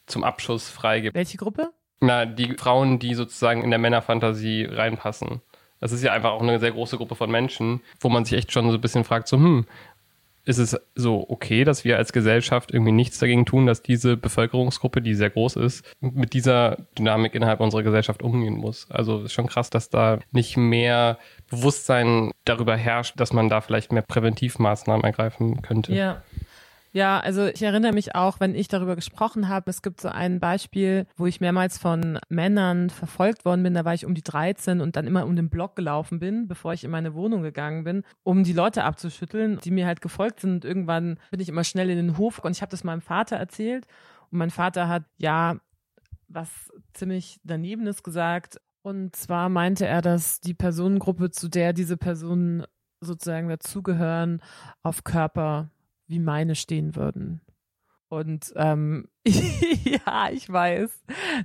zum Abschuss freigibt. Welche Gruppe? Na, die Frauen, die sozusagen in der Männerfantasie reinpassen. Das ist ja einfach auch eine sehr große Gruppe von Menschen, wo man sich echt schon so ein bisschen fragt, so, hm, ist es so okay, dass wir als Gesellschaft irgendwie nichts dagegen tun, dass diese Bevölkerungsgruppe, die sehr groß ist, mit dieser Dynamik innerhalb unserer Gesellschaft umgehen muss. Also ist schon krass, dass da nicht mehr Bewusstsein darüber herrscht, dass man da vielleicht mehr Präventivmaßnahmen ergreifen könnte. Ja. Ja, also ich erinnere mich auch, wenn ich darüber gesprochen habe, es gibt so ein Beispiel, wo ich mehrmals von Männern verfolgt worden bin, da war ich um die 13 und dann immer um den Block gelaufen bin, bevor ich in meine Wohnung gegangen bin, um die Leute abzuschütteln, die mir halt gefolgt sind. Und irgendwann bin ich immer schnell in den Hof und ich habe das meinem Vater erzählt. Und mein Vater hat ja was ziemlich danebenes gesagt. Und zwar meinte er, dass die Personengruppe, zu der diese Personen sozusagen dazugehören, auf Körper wie meine stehen würden. Und ähm, ja, ich weiß.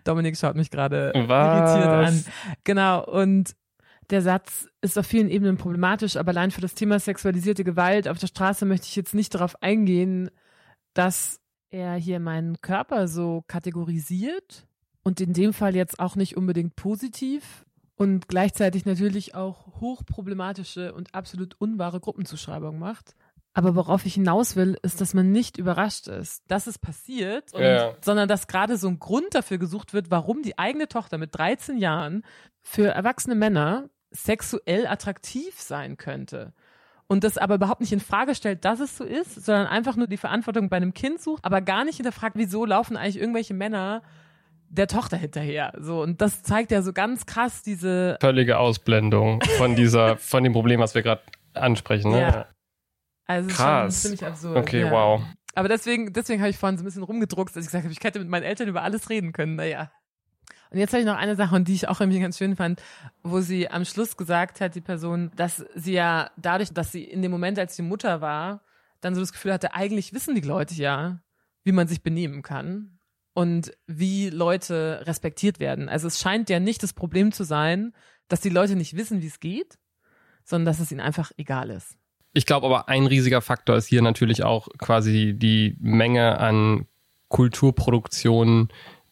Dominik schaut mich gerade irritiert an. Genau. Und der Satz ist auf vielen Ebenen problematisch, aber allein für das Thema sexualisierte Gewalt auf der Straße möchte ich jetzt nicht darauf eingehen, dass er hier meinen Körper so kategorisiert und in dem Fall jetzt auch nicht unbedingt positiv und gleichzeitig natürlich auch hochproblematische und absolut unwahre Gruppenzuschreibung macht. Aber worauf ich hinaus will, ist, dass man nicht überrascht ist, dass es passiert, und, ja. sondern dass gerade so ein Grund dafür gesucht wird, warum die eigene Tochter mit 13 Jahren für erwachsene Männer sexuell attraktiv sein könnte. Und das aber überhaupt nicht in Frage stellt, dass es so ist, sondern einfach nur die Verantwortung bei einem Kind sucht, aber gar nicht hinterfragt, wieso laufen eigentlich irgendwelche Männer der Tochter hinterher. So, und das zeigt ja so ganz krass diese völlige Ausblendung von dieser, von dem Problem, was wir gerade ansprechen. Ne? Ja. Also Krass. ziemlich absurd. Okay, ja. wow. Aber deswegen, deswegen habe ich vorhin so ein bisschen rumgedruckt, dass ich gesagt habe, ich hätte mit meinen Eltern über alles reden können. Naja. Und jetzt habe ich noch eine Sache, die ich auch irgendwie ganz schön fand, wo sie am Schluss gesagt hat, die Person, dass sie ja dadurch, dass sie in dem Moment, als sie Mutter war, dann so das Gefühl hatte, eigentlich wissen die Leute ja, wie man sich benehmen kann und wie Leute respektiert werden. Also es scheint ja nicht das Problem zu sein, dass die Leute nicht wissen, wie es geht, sondern dass es ihnen einfach egal ist. Ich glaube aber, ein riesiger Faktor ist hier natürlich auch quasi die Menge an Kulturproduktionen,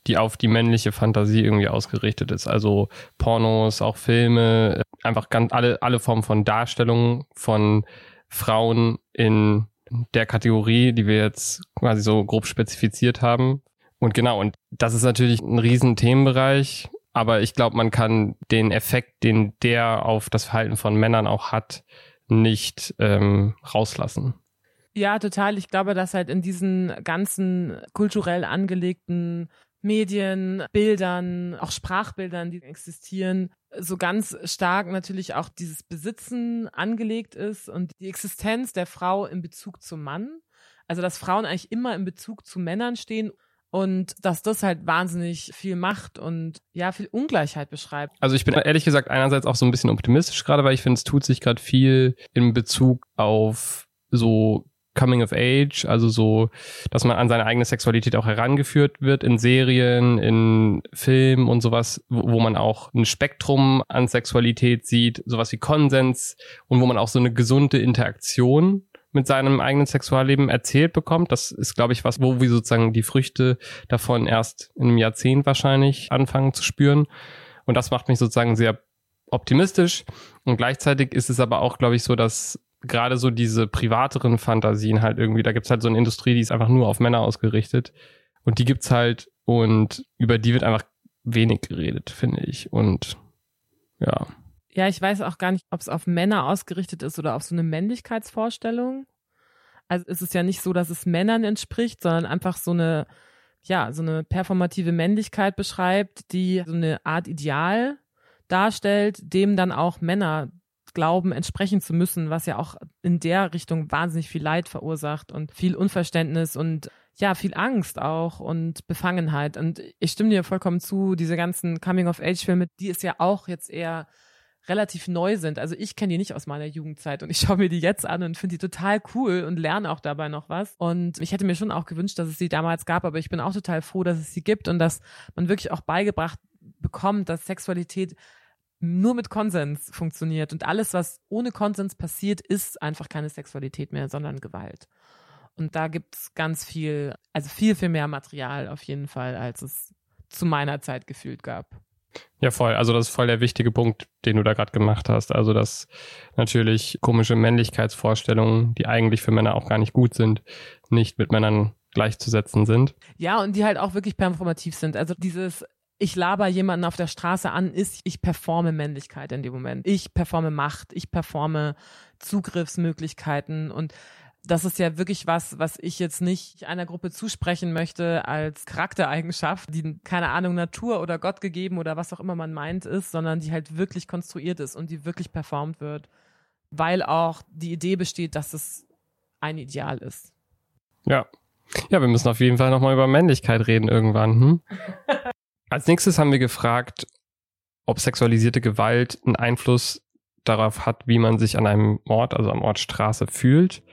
die auf die männliche Fantasie irgendwie ausgerichtet ist. Also Pornos, auch Filme, einfach ganz alle, alle Formen von Darstellungen von Frauen in der Kategorie, die wir jetzt quasi so grob spezifiziert haben. Und genau, und das ist natürlich ein riesen Themenbereich, aber ich glaube, man kann den Effekt, den der auf das Verhalten von Männern auch hat, nicht ähm, rauslassen. Ja, total. Ich glaube, dass halt in diesen ganzen kulturell angelegten Medien, Bildern, auch Sprachbildern, die existieren, so ganz stark natürlich auch dieses Besitzen angelegt ist und die Existenz der Frau in Bezug zum Mann. Also, dass Frauen eigentlich immer in Bezug zu Männern stehen und dass das halt wahnsinnig viel Macht und ja, viel Ungleichheit beschreibt. Also ich bin ehrlich gesagt einerseits auch so ein bisschen optimistisch gerade, weil ich finde, es tut sich gerade viel in Bezug auf so Coming of Age, also so, dass man an seine eigene Sexualität auch herangeführt wird in Serien, in Filmen und sowas, wo, wo man auch ein Spektrum an Sexualität sieht, sowas wie Konsens und wo man auch so eine gesunde Interaktion mit seinem eigenen Sexualleben erzählt bekommt. Das ist, glaube ich, was, wo wir sozusagen die Früchte davon erst in einem Jahrzehnt wahrscheinlich anfangen zu spüren. Und das macht mich sozusagen sehr optimistisch. Und gleichzeitig ist es aber auch, glaube ich, so, dass gerade so diese privateren Fantasien halt irgendwie, da gibt's halt so eine Industrie, die ist einfach nur auf Männer ausgerichtet. Und die gibt's halt und über die wird einfach wenig geredet, finde ich. Und ja. Ja, ich weiß auch gar nicht, ob es auf Männer ausgerichtet ist oder auf so eine Männlichkeitsvorstellung. Also es ist ja nicht so, dass es Männern entspricht, sondern einfach so eine, ja, so eine performative Männlichkeit beschreibt, die so eine Art Ideal darstellt, dem dann auch Männer glauben, entsprechen zu müssen, was ja auch in der Richtung wahnsinnig viel Leid verursacht und viel Unverständnis und ja, viel Angst auch und Befangenheit. Und ich stimme dir vollkommen zu, diese ganzen Coming-of-Age-Filme, die ist ja auch jetzt eher relativ neu sind. Also ich kenne die nicht aus meiner Jugendzeit und ich schaue mir die jetzt an und finde die total cool und lerne auch dabei noch was. Und ich hätte mir schon auch gewünscht, dass es sie damals gab, aber ich bin auch total froh, dass es sie gibt und dass man wirklich auch beigebracht bekommt, dass Sexualität nur mit Konsens funktioniert und alles, was ohne Konsens passiert, ist einfach keine Sexualität mehr, sondern Gewalt. Und da gibt es ganz viel, also viel, viel mehr Material auf jeden Fall, als es zu meiner Zeit gefühlt gab. Ja, voll. Also das ist voll der wichtige Punkt, den du da gerade gemacht hast. Also dass natürlich komische Männlichkeitsvorstellungen, die eigentlich für Männer auch gar nicht gut sind, nicht mit Männern gleichzusetzen sind. Ja, und die halt auch wirklich performativ sind. Also dieses ich laber jemanden auf der Straße an, ist, ich performe Männlichkeit in dem Moment. Ich performe Macht, ich performe Zugriffsmöglichkeiten und das ist ja wirklich was, was ich jetzt nicht einer Gruppe zusprechen möchte als Charaktereigenschaft, die keine Ahnung Natur oder Gott gegeben oder was auch immer man meint ist, sondern die halt wirklich konstruiert ist und die wirklich performt wird, weil auch die Idee besteht, dass es ein Ideal ist. Ja. Ja, wir müssen auf jeden Fall nochmal über Männlichkeit reden irgendwann. Hm? Als nächstes haben wir gefragt, ob sexualisierte Gewalt einen Einfluss darauf hat, wie man sich an einem Ort, also am Ort Straße fühlt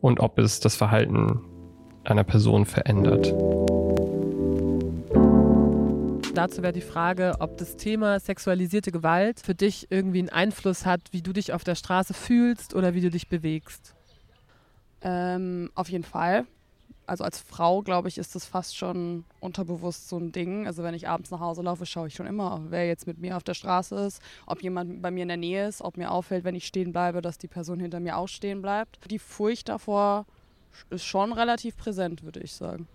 und ob es das Verhalten einer Person verändert. Dazu wäre die Frage, ob das Thema sexualisierte Gewalt für dich irgendwie einen Einfluss hat, wie du dich auf der Straße fühlst oder wie du dich bewegst. Ähm, auf jeden Fall. Also als Frau, glaube ich, ist das fast schon unterbewusst so ein Ding. Also wenn ich abends nach Hause laufe, schaue ich schon immer, wer jetzt mit mir auf der Straße ist, ob jemand bei mir in der Nähe ist, ob mir auffällt, wenn ich stehen bleibe, dass die Person hinter mir auch stehen bleibt. Die Furcht davor ist schon relativ präsent, würde ich sagen.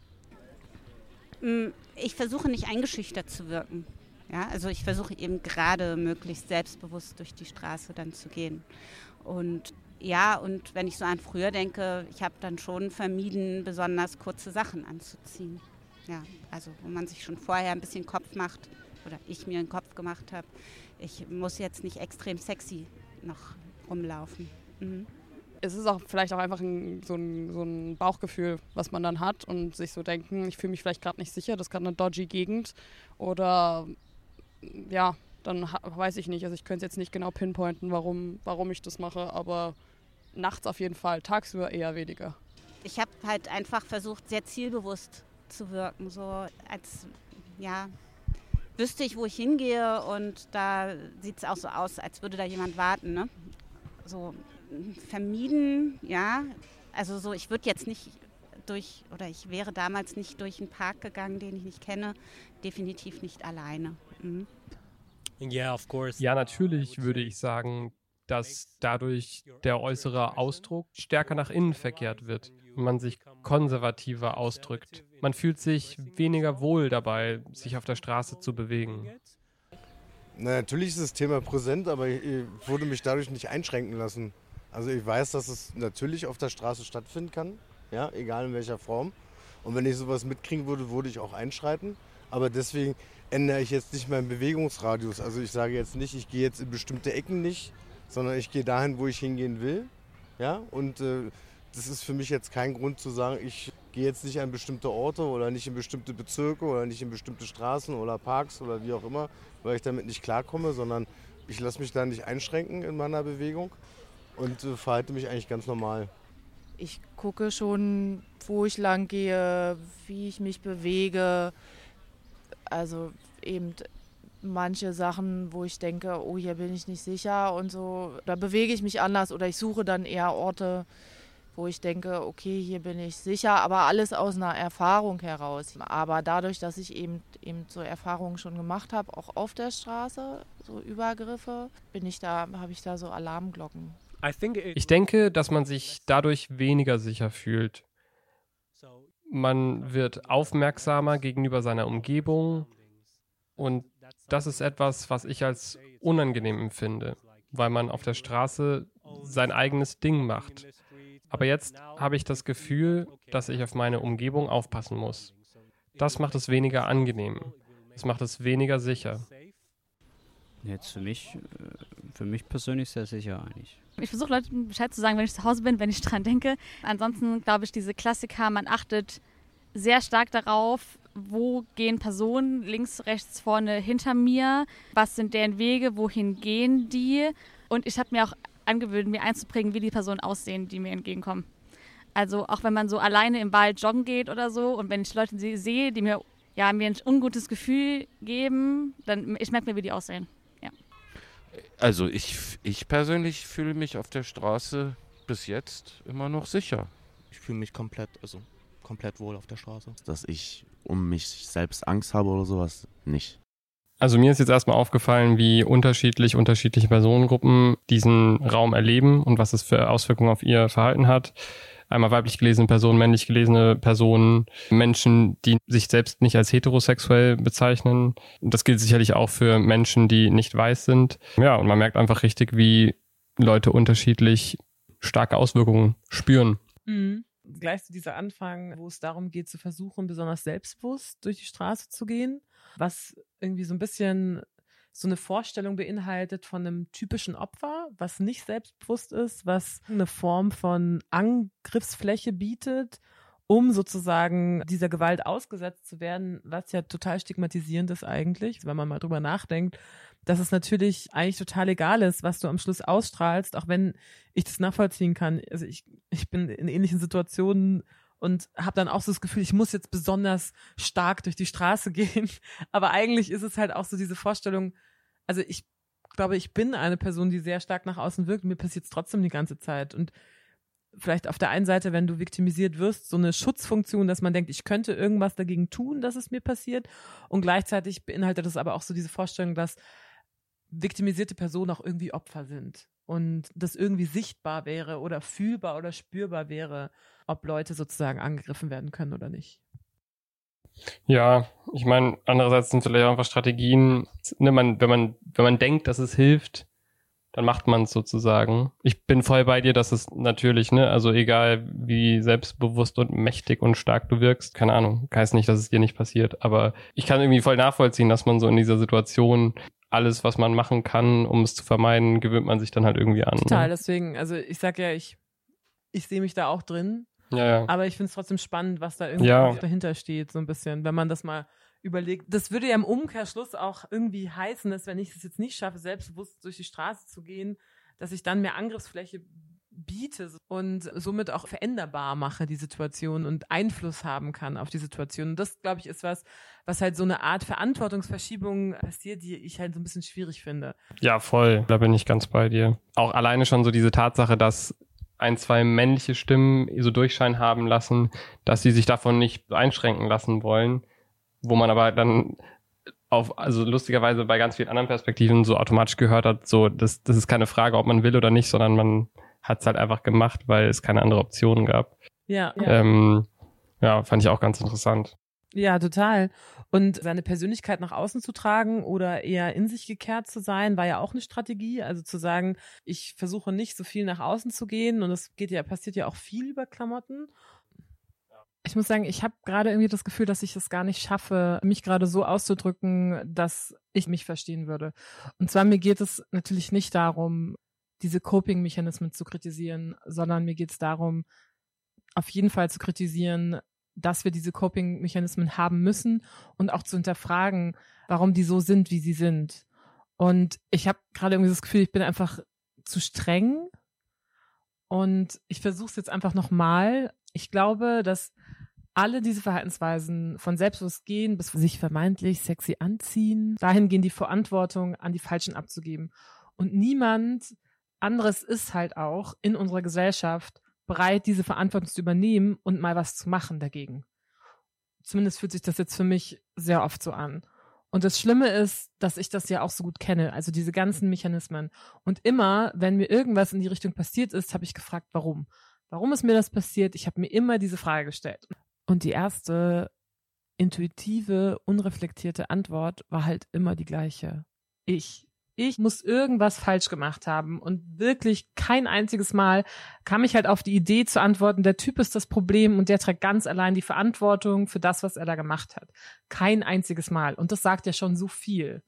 Mm, ich versuche nicht eingeschüchtert zu wirken. Ja, also ich versuche eben gerade möglichst selbstbewusst durch die Straße dann zu gehen. Und ja, und wenn ich so an früher denke, ich habe dann schon vermieden, besonders kurze Sachen anzuziehen. Ja, also wo man sich schon vorher ein bisschen Kopf macht oder ich mir einen Kopf gemacht habe, ich muss jetzt nicht extrem sexy noch rumlaufen. Mhm. Es ist auch vielleicht auch einfach ein, so, ein, so, ein, Bauchgefühl, was man dann hat und sich so denken, ich fühle mich vielleicht gerade nicht sicher, das ist gerade eine dodgy Gegend oder ja, dann weiß ich nicht. Also ich könnte jetzt nicht genau pinpointen, warum, warum ich das mache, aber nachts auf jeden Fall, tagsüber eher weniger. Ich habe halt einfach versucht, sehr zielbewusst zu wirken, so als, ja, wüsste ich, wo ich hingehe und da sieht es auch so aus, als würde da jemand warten, ne? So vermieden, ja, also so, ich würde jetzt nicht durch, oder ich wäre damals nicht durch einen Park gegangen, den ich nicht kenne, definitiv nicht alleine. Mhm. Ja, natürlich würde ich sagen, dass dadurch der äußere Ausdruck stärker nach innen verkehrt wird und man sich konservativer ausdrückt. Man fühlt sich weniger wohl dabei, sich auf der Straße zu bewegen. Na, natürlich ist das Thema präsent, aber ich, würde mich dadurch nicht einschränken lassen. Also ich weiß, dass es natürlich auf der Straße stattfinden kann, ja, egal in welcher Form. Und wenn ich sowas mitkriegen würde, würde ich auch einschreiten. Aber deswegen ändere ich jetzt nicht meinen Bewegungsradius. Also ich sage jetzt nicht, ich gehe jetzt in bestimmte Ecken nicht, sondern ich gehe dahin, wo ich hingehen will. Ja? Und äh, das ist für mich jetzt kein Grund zu sagen, ich gehe jetzt nicht an bestimmte Orte oder nicht in bestimmte Bezirke oder nicht in bestimmte Straßen oder Parks oder wie auch immer, weil ich damit nicht klarkomme, sondern ich lasse mich da nicht einschränken in meiner Bewegung und äh, verhalte mich eigentlich ganz normal. Ich gucke schon, wo ich lang gehe, wie ich mich bewege. Also eben manche Sachen, wo ich denke, oh, hier bin ich nicht sicher und so. Da bewege ich mich anders oder ich suche dann eher Orte, wo ich denke, okay, hier bin ich sicher, aber alles aus einer Erfahrung heraus. Aber dadurch, dass ich eben, eben so Erfahrungen schon gemacht habe, auch auf der Straße, so Übergriffe, bin ich da, habe ich da so Alarmglocken. Ich denke, dass man sich dadurch weniger sicher fühlt. Man wird aufmerksamer gegenüber seiner Umgebung und das ist etwas, was ich als unangenehm empfinde, weil man auf der Straße sein eigenes Ding macht. Aber jetzt habe ich das Gefühl, dass ich auf meine Umgebung aufpassen muss. Das macht es weniger angenehm. Es macht es weniger sicher. Jetzt für mich, für mich persönlich sehr sicher eigentlich. Ich versuche Leuten Bescheid zu sagen, wenn ich zu Hause bin, wenn ich dran denke. Ansonsten glaube ich, diese Klassiker, man achtet sehr stark darauf, wo gehen Personen links, rechts, vorne, hinter mir, was sind deren Wege, wohin gehen die. Und ich habe mir auch angewöhnt, mir einzuprägen, wie die Personen aussehen, die mir entgegenkommen. Also auch wenn man so alleine im Wald joggen geht oder so und wenn ich Leute sehe, die mir, ja, mir ein ungutes Gefühl geben, dann ich merke mir, wie die aussehen. Ja. Also ich, ich persönlich fühle mich auf der Straße bis jetzt immer noch sicher. Ich fühle mich komplett, also komplett wohl auf der Straße. Dass ich um mich selbst Angst habe oder sowas, nicht. Also mir ist jetzt erstmal aufgefallen, wie unterschiedlich unterschiedliche Personengruppen diesen Raum erleben und was es für Auswirkungen auf ihr Verhalten hat. Einmal weiblich gelesene Personen, männlich gelesene Personen, Menschen, die sich selbst nicht als heterosexuell bezeichnen. Das gilt sicherlich auch für Menschen, die nicht weiß sind. Ja, und man merkt einfach richtig, wie Leute unterschiedlich starke Auswirkungen spüren. Mhm gleich zu dieser Anfang, wo es darum geht, zu versuchen, besonders selbstbewusst durch die Straße zu gehen, was irgendwie so ein bisschen so eine Vorstellung beinhaltet von einem typischen Opfer, was nicht selbstbewusst ist, was eine Form von Angriffsfläche bietet, um sozusagen dieser Gewalt ausgesetzt zu werden, was ja total stigmatisierend ist eigentlich, wenn man mal drüber nachdenkt, dass es natürlich eigentlich total egal ist, was du am Schluss ausstrahlst, auch wenn ich das nachvollziehen kann. Also ich, ich bin in ähnlichen Situationen und habe dann auch so das Gefühl, ich muss jetzt besonders stark durch die Straße gehen. Aber eigentlich ist es halt auch so diese Vorstellung, also ich glaube, ich bin eine Person, die sehr stark nach außen wirkt. Mir passiert es trotzdem die ganze Zeit. Und vielleicht auf der einen Seite, wenn du viktimisiert wirst, so eine Schutzfunktion, dass man denkt, ich könnte irgendwas dagegen tun, dass es mir passiert. Und gleichzeitig beinhaltet das aber auch so diese Vorstellung, dass viktimisierte Personen auch irgendwie Opfer sind und das irgendwie sichtbar wäre oder fühlbar oder spürbar wäre, ob Leute sozusagen angegriffen werden können oder nicht. Ja, ich meine, andererseits sind vielleicht einfach Strategien, ne, man, wenn man, wenn man denkt, dass es hilft, dann macht man es sozusagen. Ich bin voll bei dir, dass es natürlich, ne, also egal wie selbstbewusst und mächtig und stark du wirkst, keine Ahnung, heißt nicht, dass es dir nicht passiert, aber ich kann irgendwie voll nachvollziehen, dass man so in dieser Situation alles, was man machen kann, um es zu vermeiden, gewöhnt man sich dann halt irgendwie an. Total, ne? deswegen, also ich sag ja, ich, ich sehe mich da auch drin. Ja, ja. Aber ich finde es trotzdem spannend, was da irgendwie ja. dahinter steht, so ein bisschen, wenn man das mal überlegt. Das würde ja im Umkehrschluss auch irgendwie heißen, dass wenn ich es jetzt nicht schaffe, selbstbewusst durch die Straße zu gehen, dass ich dann mehr Angriffsfläche biete und somit auch veränderbar mache die Situation und Einfluss haben kann auf die Situation. Und das, glaube ich, ist was, was halt so eine Art Verantwortungsverschiebung passiert, die ich halt so ein bisschen schwierig finde. Ja, voll. Da bin ich ganz bei dir. Auch alleine schon so diese Tatsache, dass ein, zwei männliche Stimmen so Durchschein haben lassen, dass sie sich davon nicht einschränken lassen wollen, wo man aber dann auf, also lustigerweise bei ganz vielen anderen Perspektiven so automatisch gehört hat, so, das, das ist keine Frage, ob man will oder nicht, sondern man hat es halt einfach gemacht, weil es keine andere Option gab. Ja. Ja. Ähm, ja, fand ich auch ganz interessant. Ja, total. Und seine Persönlichkeit nach außen zu tragen oder eher in sich gekehrt zu sein, war ja auch eine Strategie. Also zu sagen, ich versuche nicht so viel nach außen zu gehen und es geht ja, passiert ja auch viel über Klamotten. Ich muss sagen, ich habe gerade irgendwie das Gefühl, dass ich es gar nicht schaffe, mich gerade so auszudrücken, dass ich mich verstehen würde. Und zwar mir geht es natürlich nicht darum, diese Coping-Mechanismen zu kritisieren, sondern mir geht es darum, auf jeden Fall zu kritisieren, dass wir diese Coping-Mechanismen haben müssen und auch zu hinterfragen, warum die so sind, wie sie sind. Und ich habe gerade irgendwie das Gefühl, ich bin einfach zu streng und ich versuche es jetzt einfach nochmal. Ich glaube, dass alle diese Verhaltensweisen von selbstbewusst gehen bis sich vermeintlich sexy anziehen, dahin gehen die Verantwortung an die Falschen abzugeben. Und niemand anderes ist halt auch in unserer Gesellschaft bereit, diese Verantwortung zu übernehmen und mal was zu machen dagegen. Zumindest fühlt sich das jetzt für mich sehr oft so an. Und das Schlimme ist, dass ich das ja auch so gut kenne, also diese ganzen Mechanismen. Und immer, wenn mir irgendwas in die Richtung passiert ist, habe ich gefragt, warum. Warum ist mir das passiert? Ich habe mir immer diese Frage gestellt. Und die erste intuitive, unreflektierte Antwort war halt immer die gleiche. Ich ich muss irgendwas falsch gemacht haben. Und wirklich kein einziges Mal kam ich halt auf die Idee zu antworten, der Typ ist das Problem und der trägt ganz allein die Verantwortung für das, was er da gemacht hat. Kein einziges Mal. Und das sagt ja schon so viel.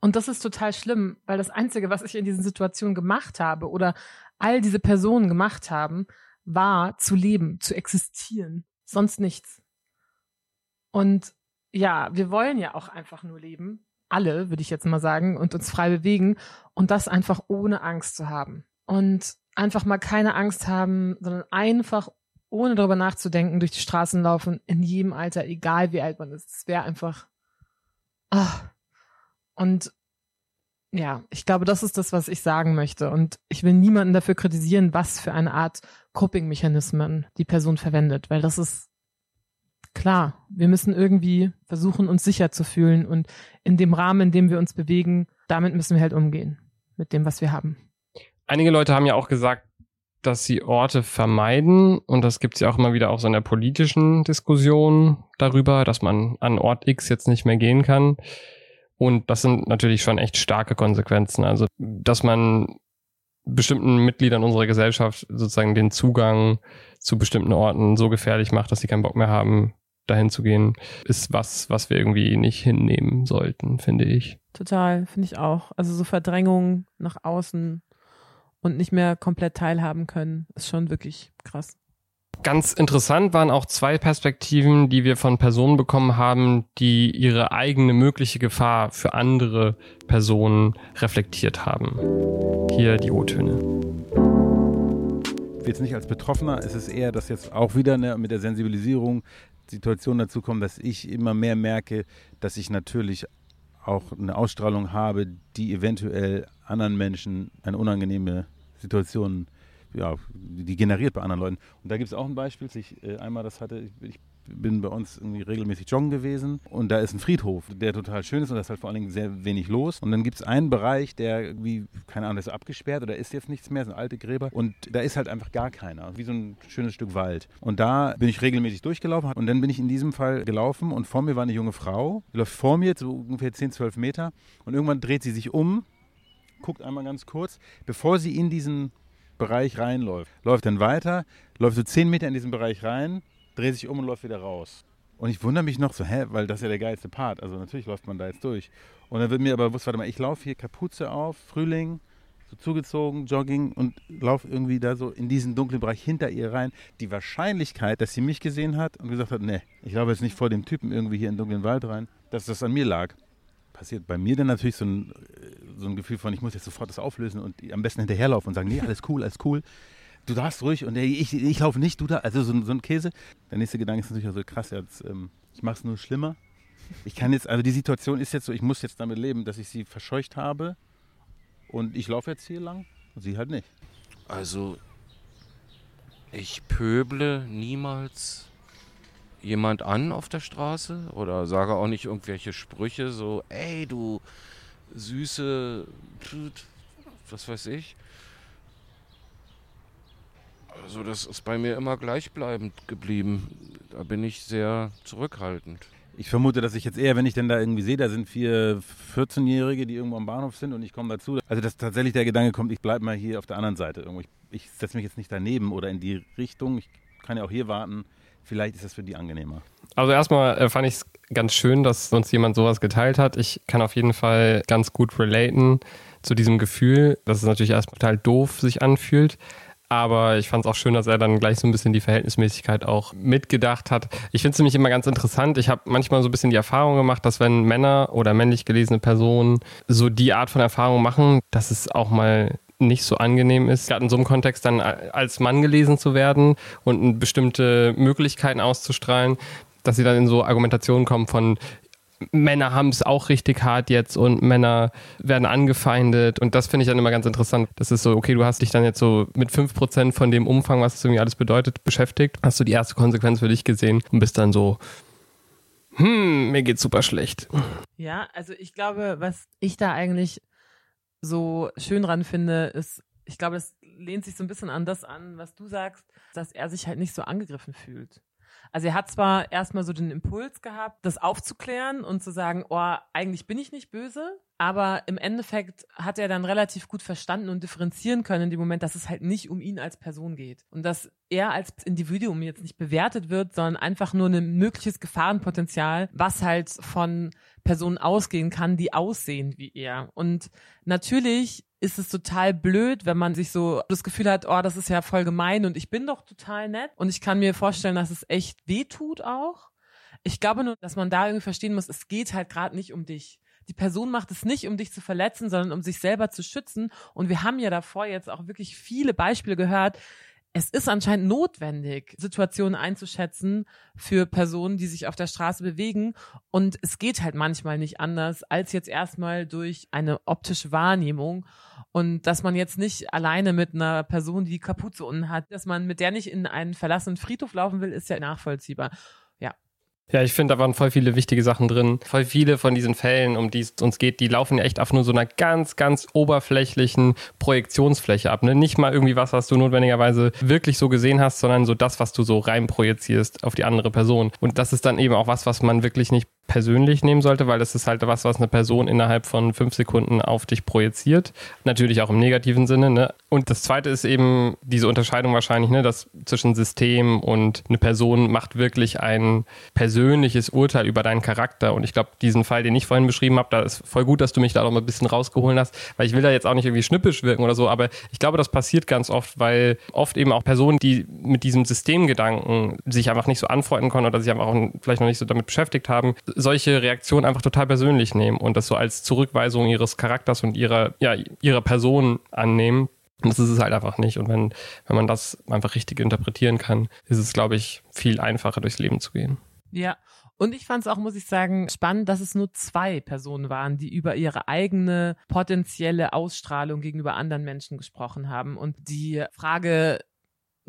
Und das ist total schlimm, weil das Einzige, was ich in diesen Situationen gemacht habe oder all diese Personen gemacht haben, war zu leben, zu existieren. Sonst nichts. Und ja, wir wollen ja auch einfach nur leben. Alle, würde ich jetzt mal sagen, und uns frei bewegen und das einfach ohne Angst zu haben. Und einfach mal keine Angst haben, sondern einfach ohne darüber nachzudenken durch die Straßen laufen, in jedem Alter, egal wie alt man ist. Es wäre einfach. Ah. Und ja, ich glaube, das ist das, was ich sagen möchte. Und ich will niemanden dafür kritisieren, was für eine Art Coping-Mechanismen die Person verwendet, weil das ist klar. Wir müssen irgendwie versuchen, uns sicher zu fühlen und in dem Rahmen, in dem wir uns bewegen, damit müssen wir halt umgehen mit dem, was wir haben. Einige Leute haben ja auch gesagt, dass sie Orte vermeiden und das gibt es ja auch immer wieder auch so in der politischen Diskussion darüber, dass man an Ort X jetzt nicht mehr gehen kann. Und das sind natürlich schon echt starke Konsequenzen. Also, dass man bestimmten Mitgliedern unserer Gesellschaft sozusagen den Zugang zu bestimmten Orten so gefährlich macht, dass sie keinen Bock mehr haben, dahin zu gehen, ist was, was wir irgendwie nicht hinnehmen sollten, finde ich. Total, finde ich auch. Also so Verdrängung nach außen und nicht mehr komplett teilhaben können, ist schon wirklich krass. Ganz interessant waren auch zwei Perspektiven, die wir von Personen bekommen haben, die ihre eigene mögliche Gefahr für andere Personen reflektiert haben. Hier die O-Töne. Jetzt nicht als Betroffener, es ist eher, dass jetzt auch wieder eine, mit der Sensibilisierung Situation dazu kommt, dass ich immer mehr merke, dass ich natürlich auch eine Ausstrahlung habe, die eventuell anderen Menschen eine unangenehme Situation ja, die generiert bei anderen Leuten. Und da gibt es auch ein Beispiel, ich äh, einmal das hatte, ich, ich, bin bei uns irgendwie regelmäßig joggen gewesen und da ist ein Friedhof, der total schön ist und da ist halt vor allen Dingen sehr wenig los. Und dann gibt es einen Bereich, der irgendwie, keine Ahnung, ist abgesperrt oder ist jetzt nichts mehr, sind alte Gräber und da ist halt einfach gar keiner, wie so ein schönes Stück Wald. Und da bin ich regelmäßig durchgelaufen und dann bin ich in diesem Fall gelaufen und vor mir war eine junge Frau, die läuft vor mir, so ungefähr 10, 12 Meter und irgendwann dreht sie sich um guckt einmal ganz kurz, bevor sie in diesen Bereich reinläuft. Läuft dann weiter, läuft so zehn Meter in diesen Bereich rein, dreht sich um und läuft wieder raus. Und ich wundere mich noch so, hä, weil das ist ja der geilste Part. Also natürlich läuft man da jetzt durch. Und dann wird mir aber bewusst, warte mal, ich laufe hier Kapuze auf, Frühling, so zugezogen, Jogging und laufe irgendwie da so in diesen dunklen Bereich hinter ihr rein. Die Wahrscheinlichkeit, dass sie mich gesehen hat und gesagt hat, nee, ich laufe jetzt nicht vor dem Typen irgendwie hier in den dunklen Wald rein, dass das an mir lag passiert bei mir dann natürlich so ein, so ein Gefühl von, ich muss jetzt sofort das auflösen und am besten hinterherlaufen und sagen, nee, alles cool, alles cool. Du darfst ruhig und ich, ich laufe nicht, du da, also so, so ein Käse. Der nächste Gedanke ist natürlich auch so krass, jetzt, ähm, ich mache es nur schlimmer. Ich kann jetzt, also die Situation ist jetzt so, ich muss jetzt damit leben, dass ich sie verscheucht habe und ich laufe jetzt hier lang und sie halt nicht. Also, ich pöble niemals jemand an auf der Straße oder sage auch nicht irgendwelche Sprüche so, ey du süße, was weiß ich. Also das ist bei mir immer gleichbleibend geblieben. Da bin ich sehr zurückhaltend. Ich vermute, dass ich jetzt eher, wenn ich denn da irgendwie sehe, da sind vier 14-Jährige, die irgendwo am Bahnhof sind und ich komme dazu. Also dass tatsächlich der Gedanke kommt, ich bleibe mal hier auf der anderen Seite irgendwo. Ich, ich setze mich jetzt nicht daneben oder in die Richtung. Ich kann ja auch hier warten vielleicht ist das für die angenehmer. Also erstmal äh, fand ich es ganz schön, dass uns jemand sowas geteilt hat. Ich kann auf jeden Fall ganz gut relaten zu diesem Gefühl, dass es natürlich erstmal total doof sich anfühlt. Aber ich fand es auch schön, dass er dann gleich so ein bisschen die Verhältnismäßigkeit auch mitgedacht hat. Ich finde es nämlich immer ganz interessant. Ich habe manchmal so ein bisschen die Erfahrung gemacht, dass wenn Männer oder männlich gelesene Personen so die Art von Erfahrung machen, dass es auch mal nicht so angenehm ist, gerade in so einem Kontext dann als Mann gelesen zu werden und bestimmte Möglichkeiten auszustrahlen, dass sie dann in so Argumentationen kommen von Männer haben es auch richtig hart jetzt und Männer werden angefeindet und das finde ich dann immer ganz interessant. Das ist so, okay, du hast dich dann jetzt so mit 5% von dem Umfang, was es irgendwie alles bedeutet, beschäftigt, hast du die erste Konsequenz für dich gesehen und bist dann so, hm, mir geht's super schlecht. Ja, also ich glaube, was ich da eigentlich so schön dran finde, ist, ich glaube, das lehnt sich so ein bisschen an das an, was du sagst, dass er sich halt nicht so angegriffen fühlt. Also er hat zwar erstmal so den Impuls gehabt, das aufzuklären und zu sagen, oh, eigentlich bin ich nicht böse, aber im Endeffekt hat er dann relativ gut verstanden und differenzieren können in dem Moment, dass es halt nicht um ihn als Person geht. Und dass er als Individuum jetzt nicht bewertet wird, sondern einfach nur ein mögliches Gefahrenpotenzial, was halt von Personen ausgehen kann, die aussehen wie er. Und natürlich ist es total blöd, wenn man sich so das Gefühl hat, oh, das ist ja voll gemein und ich bin doch total nett. Und ich kann mir vorstellen, dass es echt weh tut auch. Ich glaube nur, dass man da irgendwie verstehen muss, es geht halt gerade nicht um dich. Die Person macht es nicht, um dich zu verletzen, sondern um sich selber zu schützen. Und wir haben ja davor jetzt auch wirklich viele Beispiele gehört, es ist anscheinend notwendig, Situationen einzuschätzen für Personen, die sich auf der Straße bewegen. Und es geht halt manchmal nicht anders, als jetzt erstmal durch eine optische Wahrnehmung. Und dass man jetzt nicht alleine mit einer Person, die Kapuze unten hat, dass man mit der nicht in einen verlassenen Friedhof laufen will, ist ja nachvollziehbar. Ja, ich finde, da waren voll viele wichtige Sachen drin. Voll viele von diesen Fällen, um die es uns geht, die laufen ja echt auf nur so einer ganz, ganz oberflächlichen Projektionsfläche ab. Ne? Nicht mal irgendwie was, was du notwendigerweise wirklich so gesehen hast, sondern so das, was du so rein projizierst auf die andere Person. Und das ist dann eben auch was, was man wirklich nicht persönlich nehmen sollte, weil das ist halt was, was eine Person innerhalb von fünf Sekunden auf dich projiziert. Natürlich auch im negativen Sinne. Ne? Und das zweite ist eben diese Unterscheidung wahrscheinlich, ne, dass zwischen System und eine Person macht wirklich ein persönliches Urteil über deinen Charakter. Und ich glaube, diesen Fall, den ich vorhin beschrieben habe, da ist voll gut, dass du mich da noch mal ein bisschen rausgeholt hast, weil ich will da jetzt auch nicht irgendwie schnippisch wirken oder so, aber ich glaube, das passiert ganz oft, weil oft eben auch Personen, die mit diesem Systemgedanken sich einfach nicht so anfreunden konnten oder sich einfach auch vielleicht noch nicht so damit beschäftigt haben, solche Reaktionen einfach total persönlich nehmen und das so als Zurückweisung ihres Charakters und ihrer, ja, ihrer Person annehmen. Und das ist es halt einfach nicht. Und wenn, wenn man das einfach richtig interpretieren kann, ist es, glaube ich, viel einfacher durchs Leben zu gehen. Ja. Und ich fand es auch, muss ich sagen, spannend, dass es nur zwei Personen waren, die über ihre eigene potenzielle Ausstrahlung gegenüber anderen Menschen gesprochen haben. Und die Frage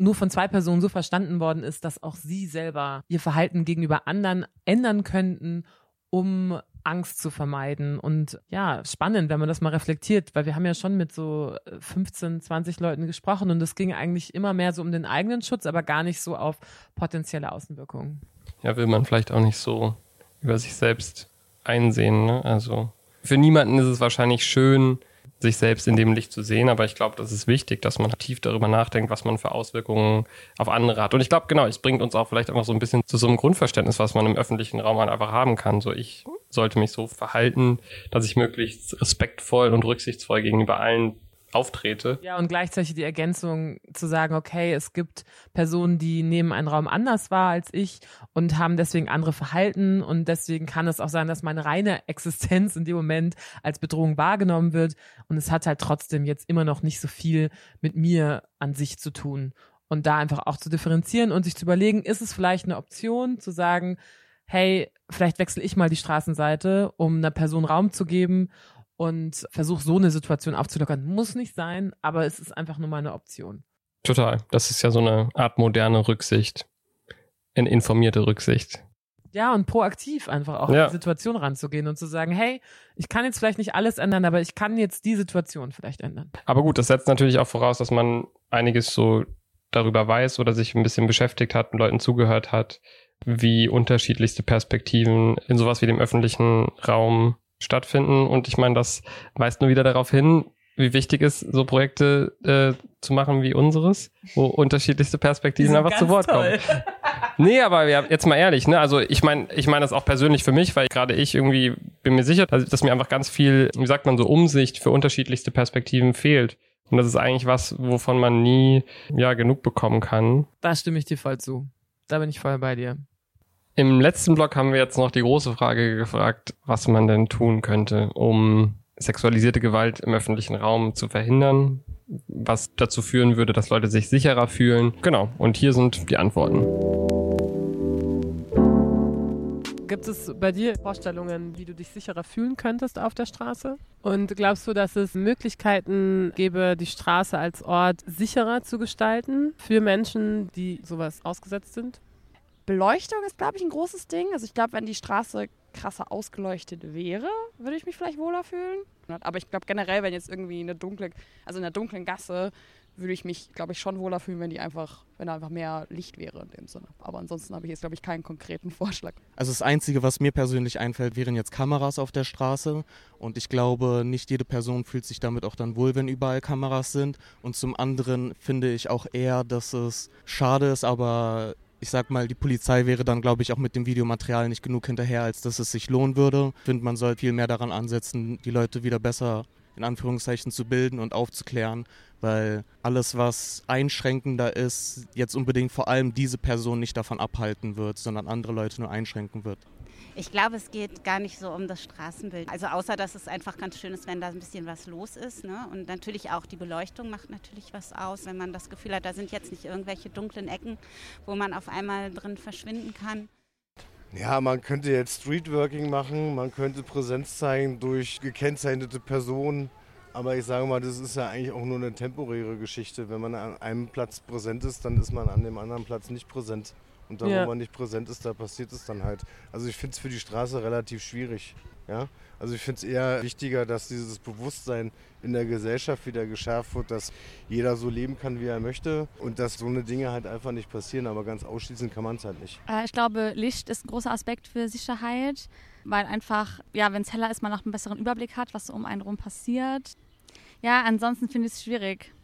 nur von zwei Personen so verstanden worden ist, dass auch sie selber ihr Verhalten gegenüber anderen ändern könnten, um Angst zu vermeiden. Und ja, spannend, wenn man das mal reflektiert, weil wir haben ja schon mit so 15, 20 Leuten gesprochen und es ging eigentlich immer mehr so um den eigenen Schutz, aber gar nicht so auf potenzielle Außenwirkungen. Ja, will man vielleicht auch nicht so über sich selbst einsehen. Ne? Also für niemanden ist es wahrscheinlich schön, sich selbst in dem Licht zu sehen. Aber ich glaube, das ist wichtig, dass man tief darüber nachdenkt, was man für Auswirkungen auf andere hat. Und ich glaube, genau, es bringt uns auch vielleicht einfach so ein bisschen zu so einem Grundverständnis, was man im öffentlichen Raum halt einfach haben kann. So, ich sollte mich so verhalten, dass ich möglichst respektvoll und rücksichtsvoll gegenüber allen auftrete. Ja, und gleichzeitig die Ergänzung zu sagen, okay, es gibt Personen, die nehmen einen Raum anders wahr als ich und haben deswegen andere Verhalten und deswegen kann es auch sein, dass meine reine Existenz in dem Moment als Bedrohung wahrgenommen wird und es hat halt trotzdem jetzt immer noch nicht so viel mit mir an sich zu tun. Und da einfach auch zu differenzieren und sich zu überlegen, ist es vielleicht eine Option zu sagen, hey, vielleicht wechsle ich mal die Straßenseite, um einer Person Raum zu geben und versuche so eine Situation aufzulockern. Muss nicht sein, aber es ist einfach nur mal eine Option. Total. Das ist ja so eine Art moderne Rücksicht. Eine informierte Rücksicht. Ja, und proaktiv einfach auch ja. an die Situation ranzugehen und zu sagen, hey, ich kann jetzt vielleicht nicht alles ändern, aber ich kann jetzt die Situation vielleicht ändern. Aber gut, das setzt natürlich auch voraus, dass man einiges so darüber weiß oder sich ein bisschen beschäftigt hat und Leuten zugehört hat, wie unterschiedlichste Perspektiven in sowas wie dem öffentlichen Raum stattfinden. Und ich meine, das weist nur wieder darauf hin, wie wichtig es ist, so Projekte äh, zu machen wie unseres, wo unterschiedlichste Perspektiven einfach zu Wort toll. kommen. Nee, aber ja, jetzt mal ehrlich, ne? Also ich meine, ich meine das auch persönlich für mich, weil gerade ich irgendwie bin mir sicher, dass, dass mir einfach ganz viel, wie sagt man so, Umsicht für unterschiedlichste Perspektiven fehlt. Und das ist eigentlich was, wovon man nie ja genug bekommen kann. Da stimme ich dir voll zu. Da bin ich voll bei dir. Im letzten Blog haben wir jetzt noch die große Frage gefragt, was man denn tun könnte, um sexualisierte Gewalt im öffentlichen Raum zu verhindern, was dazu führen würde, dass Leute sich sicherer fühlen. Genau, und hier sind die Antworten. Gibt es bei dir Vorstellungen, wie du dich sicherer fühlen könntest auf der Straße? Und glaubst du, dass es Möglichkeiten gäbe, die Straße als Ort sicherer zu gestalten für Menschen, die sowas ausgesetzt sind? Beleuchtung ist, glaube ich, ein großes Ding. Also ich glaube, wenn die Straße krasser ausgeleuchtet wäre, würde ich mich vielleicht wohler fühlen. Aber ich glaube generell, wenn jetzt irgendwie eine dunkle, also in einer dunklen Gasse, würde ich mich, glaube ich, schon wohler fühlen, wenn die einfach, wenn da einfach mehr Licht wäre in dem Sinne. Aber ansonsten habe ich jetzt, glaube ich, keinen konkreten Vorschlag. Also das Einzige, was mir persönlich einfällt, wären jetzt Kameras auf der Straße. Und ich glaube, nicht jede Person fühlt sich damit auch dann wohl, wenn überall Kameras sind. Und zum anderen finde ich auch eher, dass es schade ist, aber ich sag mal, die Polizei wäre dann, glaube ich, auch mit dem Videomaterial nicht genug hinterher, als dass es sich lohnen würde. Ich finde, man soll viel mehr daran ansetzen, die Leute wieder besser in Anführungszeichen zu bilden und aufzuklären, weil alles, was einschränkender ist, jetzt unbedingt vor allem diese Person nicht davon abhalten wird, sondern andere Leute nur einschränken wird. Ich glaube, es geht gar nicht so um das Straßenbild. Also außer, dass es einfach ganz schön ist, wenn da ein bisschen was los ist. Ne? Und natürlich auch die Beleuchtung macht natürlich was aus, wenn man das Gefühl hat, da sind jetzt nicht irgendwelche dunklen Ecken, wo man auf einmal drin verschwinden kann. Ja, man könnte jetzt Streetworking machen, man könnte Präsenz zeigen durch gekennzeichnete Personen. Aber ich sage mal, das ist ja eigentlich auch nur eine temporäre Geschichte. Wenn man an einem Platz präsent ist, dann ist man an dem anderen Platz nicht präsent. Und da, Ja. wo man nicht präsent ist, da passiert es dann halt. Also ich finde es für die Straße relativ schwierig. Ja? Also ich finde es eher wichtiger, dass dieses Bewusstsein in der Gesellschaft wieder geschärft wird, dass jeder so leben kann, wie er möchte und dass so eine Dinge halt einfach nicht passieren. Aber ganz ausschließen kann man es halt nicht. Äh, ich glaube, Licht ist ein großer Aspekt für Sicherheit, weil einfach, ja, wenn es heller ist, man auch einen besseren Überblick hat, was so um einen rum passiert. Ja, ansonsten finde ich es schwierig.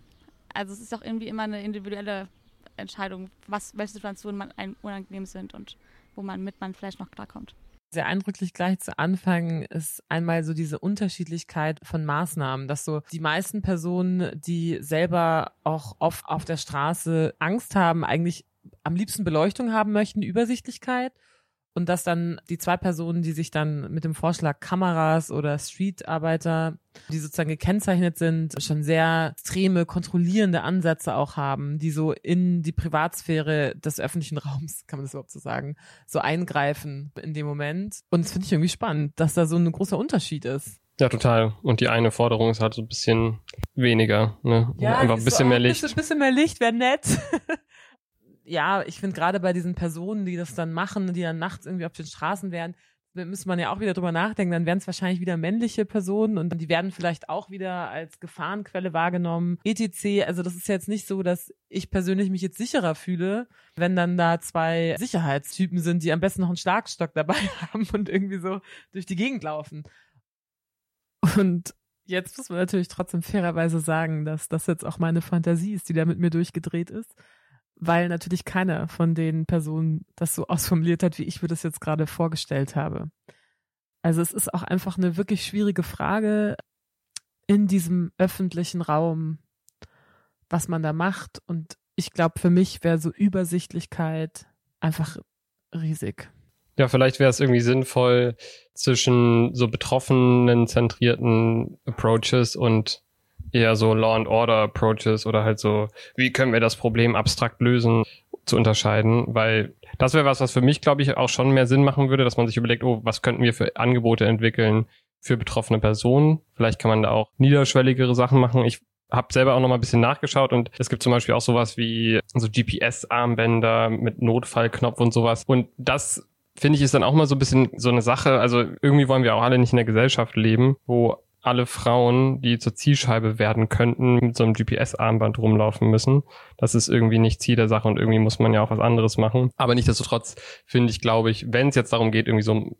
Also es ist auch irgendwie immer eine individuelle Entscheidung, was, welche Situationen man einem unangenehm sind und wo man mit man vielleicht noch klarkommt. Sehr eindrücklich gleich zu Anfang ist einmal so diese Unterschiedlichkeit von Maßnahmen, dass so die meisten Personen, die selber auch oft auf der Straße Angst haben, eigentlich am liebsten Beleuchtung haben möchten, Übersichtlichkeit. Und dass dann die zwei Personen, die sich dann mit dem Vorschlag Kameras oder Streetarbeiter, die sozusagen gekennzeichnet sind, schon sehr extreme, kontrollierende Ansätze auch haben, die so in die Privatsphäre des öffentlichen Raums, kann man das überhaupt so sagen, so eingreifen in dem Moment. Und das finde ich irgendwie spannend, dass da so ein großer Unterschied ist. Ja, total. Und die eine Forderung ist halt so ein bisschen weniger, ne? Einfach ein bisschen mehr Licht. Ein bisschen, bisschen mehr Licht wäre nett. ja, ich finde gerade bei diesen Personen, die das dann machen, die dann nachts irgendwie auf den Straßen wären, müsste man ja auch wieder drüber nachdenken, dann wären es wahrscheinlich wieder männliche Personen und die werden vielleicht auch wieder als Gefahrenquelle wahrgenommen, etc. Also das ist jetzt nicht so, dass ich persönlich mich jetzt sicherer fühle, wenn dann da zwei Sicherheitstypen sind, die am besten noch einen Schlagstock dabei haben und irgendwie so durch die Gegend laufen. Und jetzt muss man natürlich trotzdem fairerweise sagen, dass das jetzt auch meine Fantasie ist, die da mit mir durchgedreht ist, weil natürlich keiner von den Personen das so ausformuliert hat, wie ich mir das jetzt gerade vorgestellt habe. Also es ist auch einfach eine wirklich schwierige Frage in diesem öffentlichen Raum, was man da macht. Und ich glaube, für mich wäre so Übersichtlichkeit einfach riesig. Ja, vielleicht wäre es irgendwie sinnvoll, zwischen so betroffenen zentrierten Approaches und eher so Law and Order Approaches oder halt so, wie können wir das Problem abstrakt lösen, zu unterscheiden, weil das wäre was, was für mich, glaube ich, auch schon mehr Sinn machen würde, dass man sich überlegt, oh, was könnten wir für Angebote entwickeln für betroffene Personen? Vielleicht kann man da auch niederschwelligere Sachen machen. Ich habe selber auch noch mal ein bisschen nachgeschaut und es gibt zum Beispiel auch sowas wie so GPS-Armbänder mit Notfallknopf und sowas. Und das finde ich ist dann auch mal so ein bisschen so eine Sache. Also irgendwie wollen wir auch alle nicht in der Gesellschaft leben, wo alle Frauen, die zur Zielscheibe werden könnten, mit so einem GPS-Armband rumlaufen müssen. Das ist irgendwie nicht Ziel der Sache und irgendwie muss man ja auch was anderes machen. Aber nichtsdestotrotz finde ich, glaube ich, wenn es jetzt darum geht, irgendwie so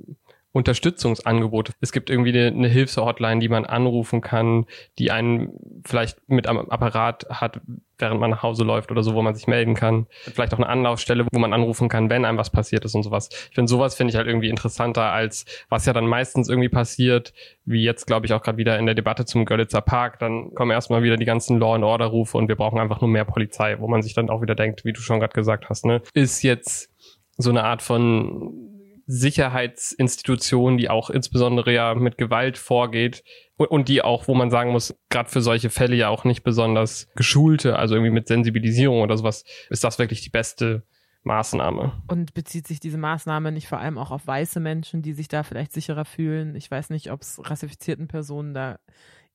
Unterstützungsangebote. Es gibt irgendwie eine, eine Hilfshotline, die man anrufen kann, die einen vielleicht mit am Apparat hat, während man nach Hause läuft oder so, wo man sich melden kann. Vielleicht auch eine Anlaufstelle, wo man anrufen kann, wenn einem was passiert ist und sowas. Ich finde, sowas finde ich halt irgendwie interessanter als was ja dann meistens irgendwie passiert, wie jetzt, glaube ich, auch gerade wieder in der Debatte zum Görlitzer Park. Dann kommen erstmal wieder die ganzen Law and Order Rufe und wir brauchen einfach nur mehr Polizei, wo man sich dann auch wieder denkt, wie du schon gerade gesagt hast, ne, ist jetzt so eine Art von Sicherheitsinstitution, die auch insbesondere ja mit Gewalt vorgeht und, die auch, wo man sagen muss, gerade für solche Fälle ja auch nicht besonders geschulte, also irgendwie mit Sensibilisierung oder sowas, ist das wirklich die beste Maßnahme. Und bezieht sich diese Maßnahme nicht vor allem auch auf weiße Menschen, die sich da vielleicht sicherer fühlen? Ich weiß nicht, ob es rassifizierten Personen da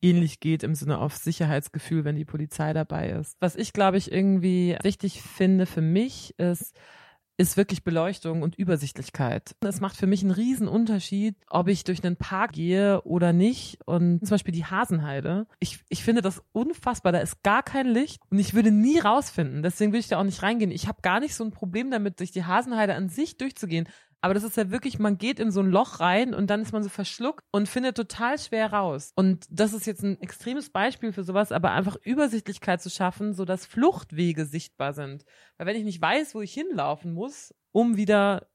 ähnlich geht im Sinne auf Sicherheitsgefühl, wenn die Polizei dabei ist. Was ich, glaube ich, irgendwie wichtig finde für mich ist, ist wirklich Beleuchtung und Übersichtlichkeit. Es macht für mich einen riesen Unterschied, ob ich durch einen Park gehe oder nicht. Und zum Beispiel die Hasenheide. Ich, ich finde das unfassbar. Da ist gar kein Licht und ich würde nie rausfinden. Deswegen will ich da auch nicht reingehen. Ich habe gar nicht so ein Problem damit, durch die Hasenheide an sich durchzugehen. Aber das ist ja wirklich, man geht in so ein Loch rein und dann ist man so verschluckt und findet total schwer raus. Und das ist jetzt ein extremes Beispiel für sowas, aber einfach Übersichtlichkeit zu schaffen, so dass Fluchtwege sichtbar sind. Weil wenn ich nicht weiß, wo ich hinlaufen muss, um wieder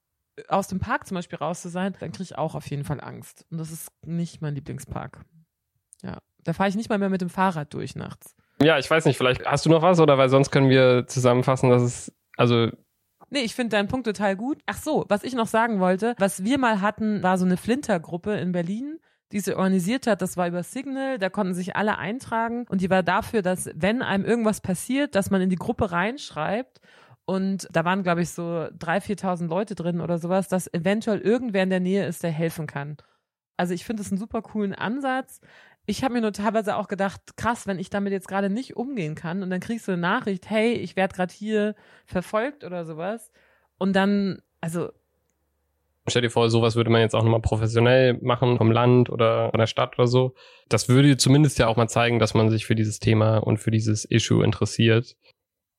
aus dem Park zum Beispiel raus zu sein, dann kriege ich auch auf jeden Fall Angst. Und das ist nicht mein Lieblingspark. Ja, Da fahre ich nicht mal mehr mit dem Fahrrad durch nachts. Ja, ich weiß nicht, vielleicht hast du noch was oder weil sonst können wir zusammenfassen, dass es, also Nee, ich finde deinen Punkt total gut. Ach so, was ich noch sagen wollte, was wir mal hatten, war so eine Flinter-Gruppe in Berlin, die sie organisiert hat. Das war über Signal, da konnten sich alle eintragen und die war dafür, dass wenn einem irgendwas passiert, dass man in die Gruppe reinschreibt und da waren, glaube ich, so 3.000, 4.000 Leute drin oder sowas, dass eventuell irgendwer in der Nähe ist, der helfen kann. Also ich finde es einen super coolen Ansatz. Ich habe mir nur teilweise auch gedacht, krass, wenn ich damit jetzt gerade nicht umgehen kann und dann kriegst du eine Nachricht, hey, ich werde gerade hier verfolgt oder sowas. Und dann, also. Stell dir vor, sowas würde man jetzt auch nochmal professionell machen vom Land oder von der Stadt oder so. Das würde zumindest ja auch mal zeigen, dass man sich für dieses Thema und für dieses Issue interessiert.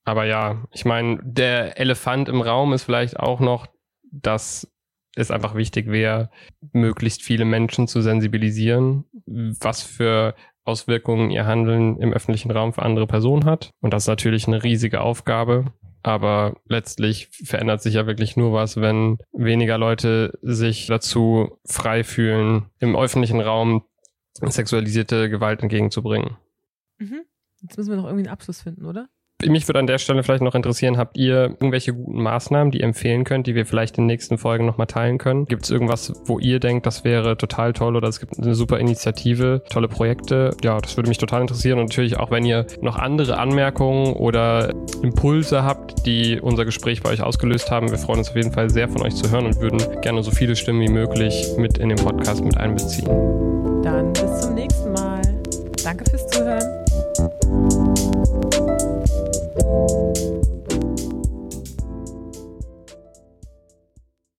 Aber ja, ich meine, der Elefant im Raum ist vielleicht auch noch, dass es einfach wichtig wäre, möglichst viele Menschen zu sensibilisieren, was für Auswirkungen ihr Handeln im öffentlichen Raum für andere Personen hat. Und das ist natürlich eine riesige Aufgabe. Aber letztlich verändert sich ja wirklich nur was, wenn weniger Leute sich dazu frei fühlen, im öffentlichen Raum sexualisierte Gewalt entgegenzubringen. Mhm. Jetzt müssen wir noch irgendwie einen Abschluss finden, oder? Mich würde an der Stelle vielleicht noch interessieren, habt ihr irgendwelche guten Maßnahmen, die ihr empfehlen könnt, die wir vielleicht in den nächsten Folgen nochmal teilen können? Gibt es irgendwas, wo ihr denkt, das wäre total toll oder es gibt eine super Initiative, tolle Projekte? Ja, das würde mich total interessieren und natürlich auch, wenn ihr noch andere Anmerkungen oder Impulse habt, die unser Gespräch bei euch ausgelöst haben. Wir freuen uns auf jeden Fall sehr von euch zu hören und würden gerne so viele Stimmen wie möglich mit in den Podcast mit einbeziehen. Dann bis zum nächsten Mal. Danke fürs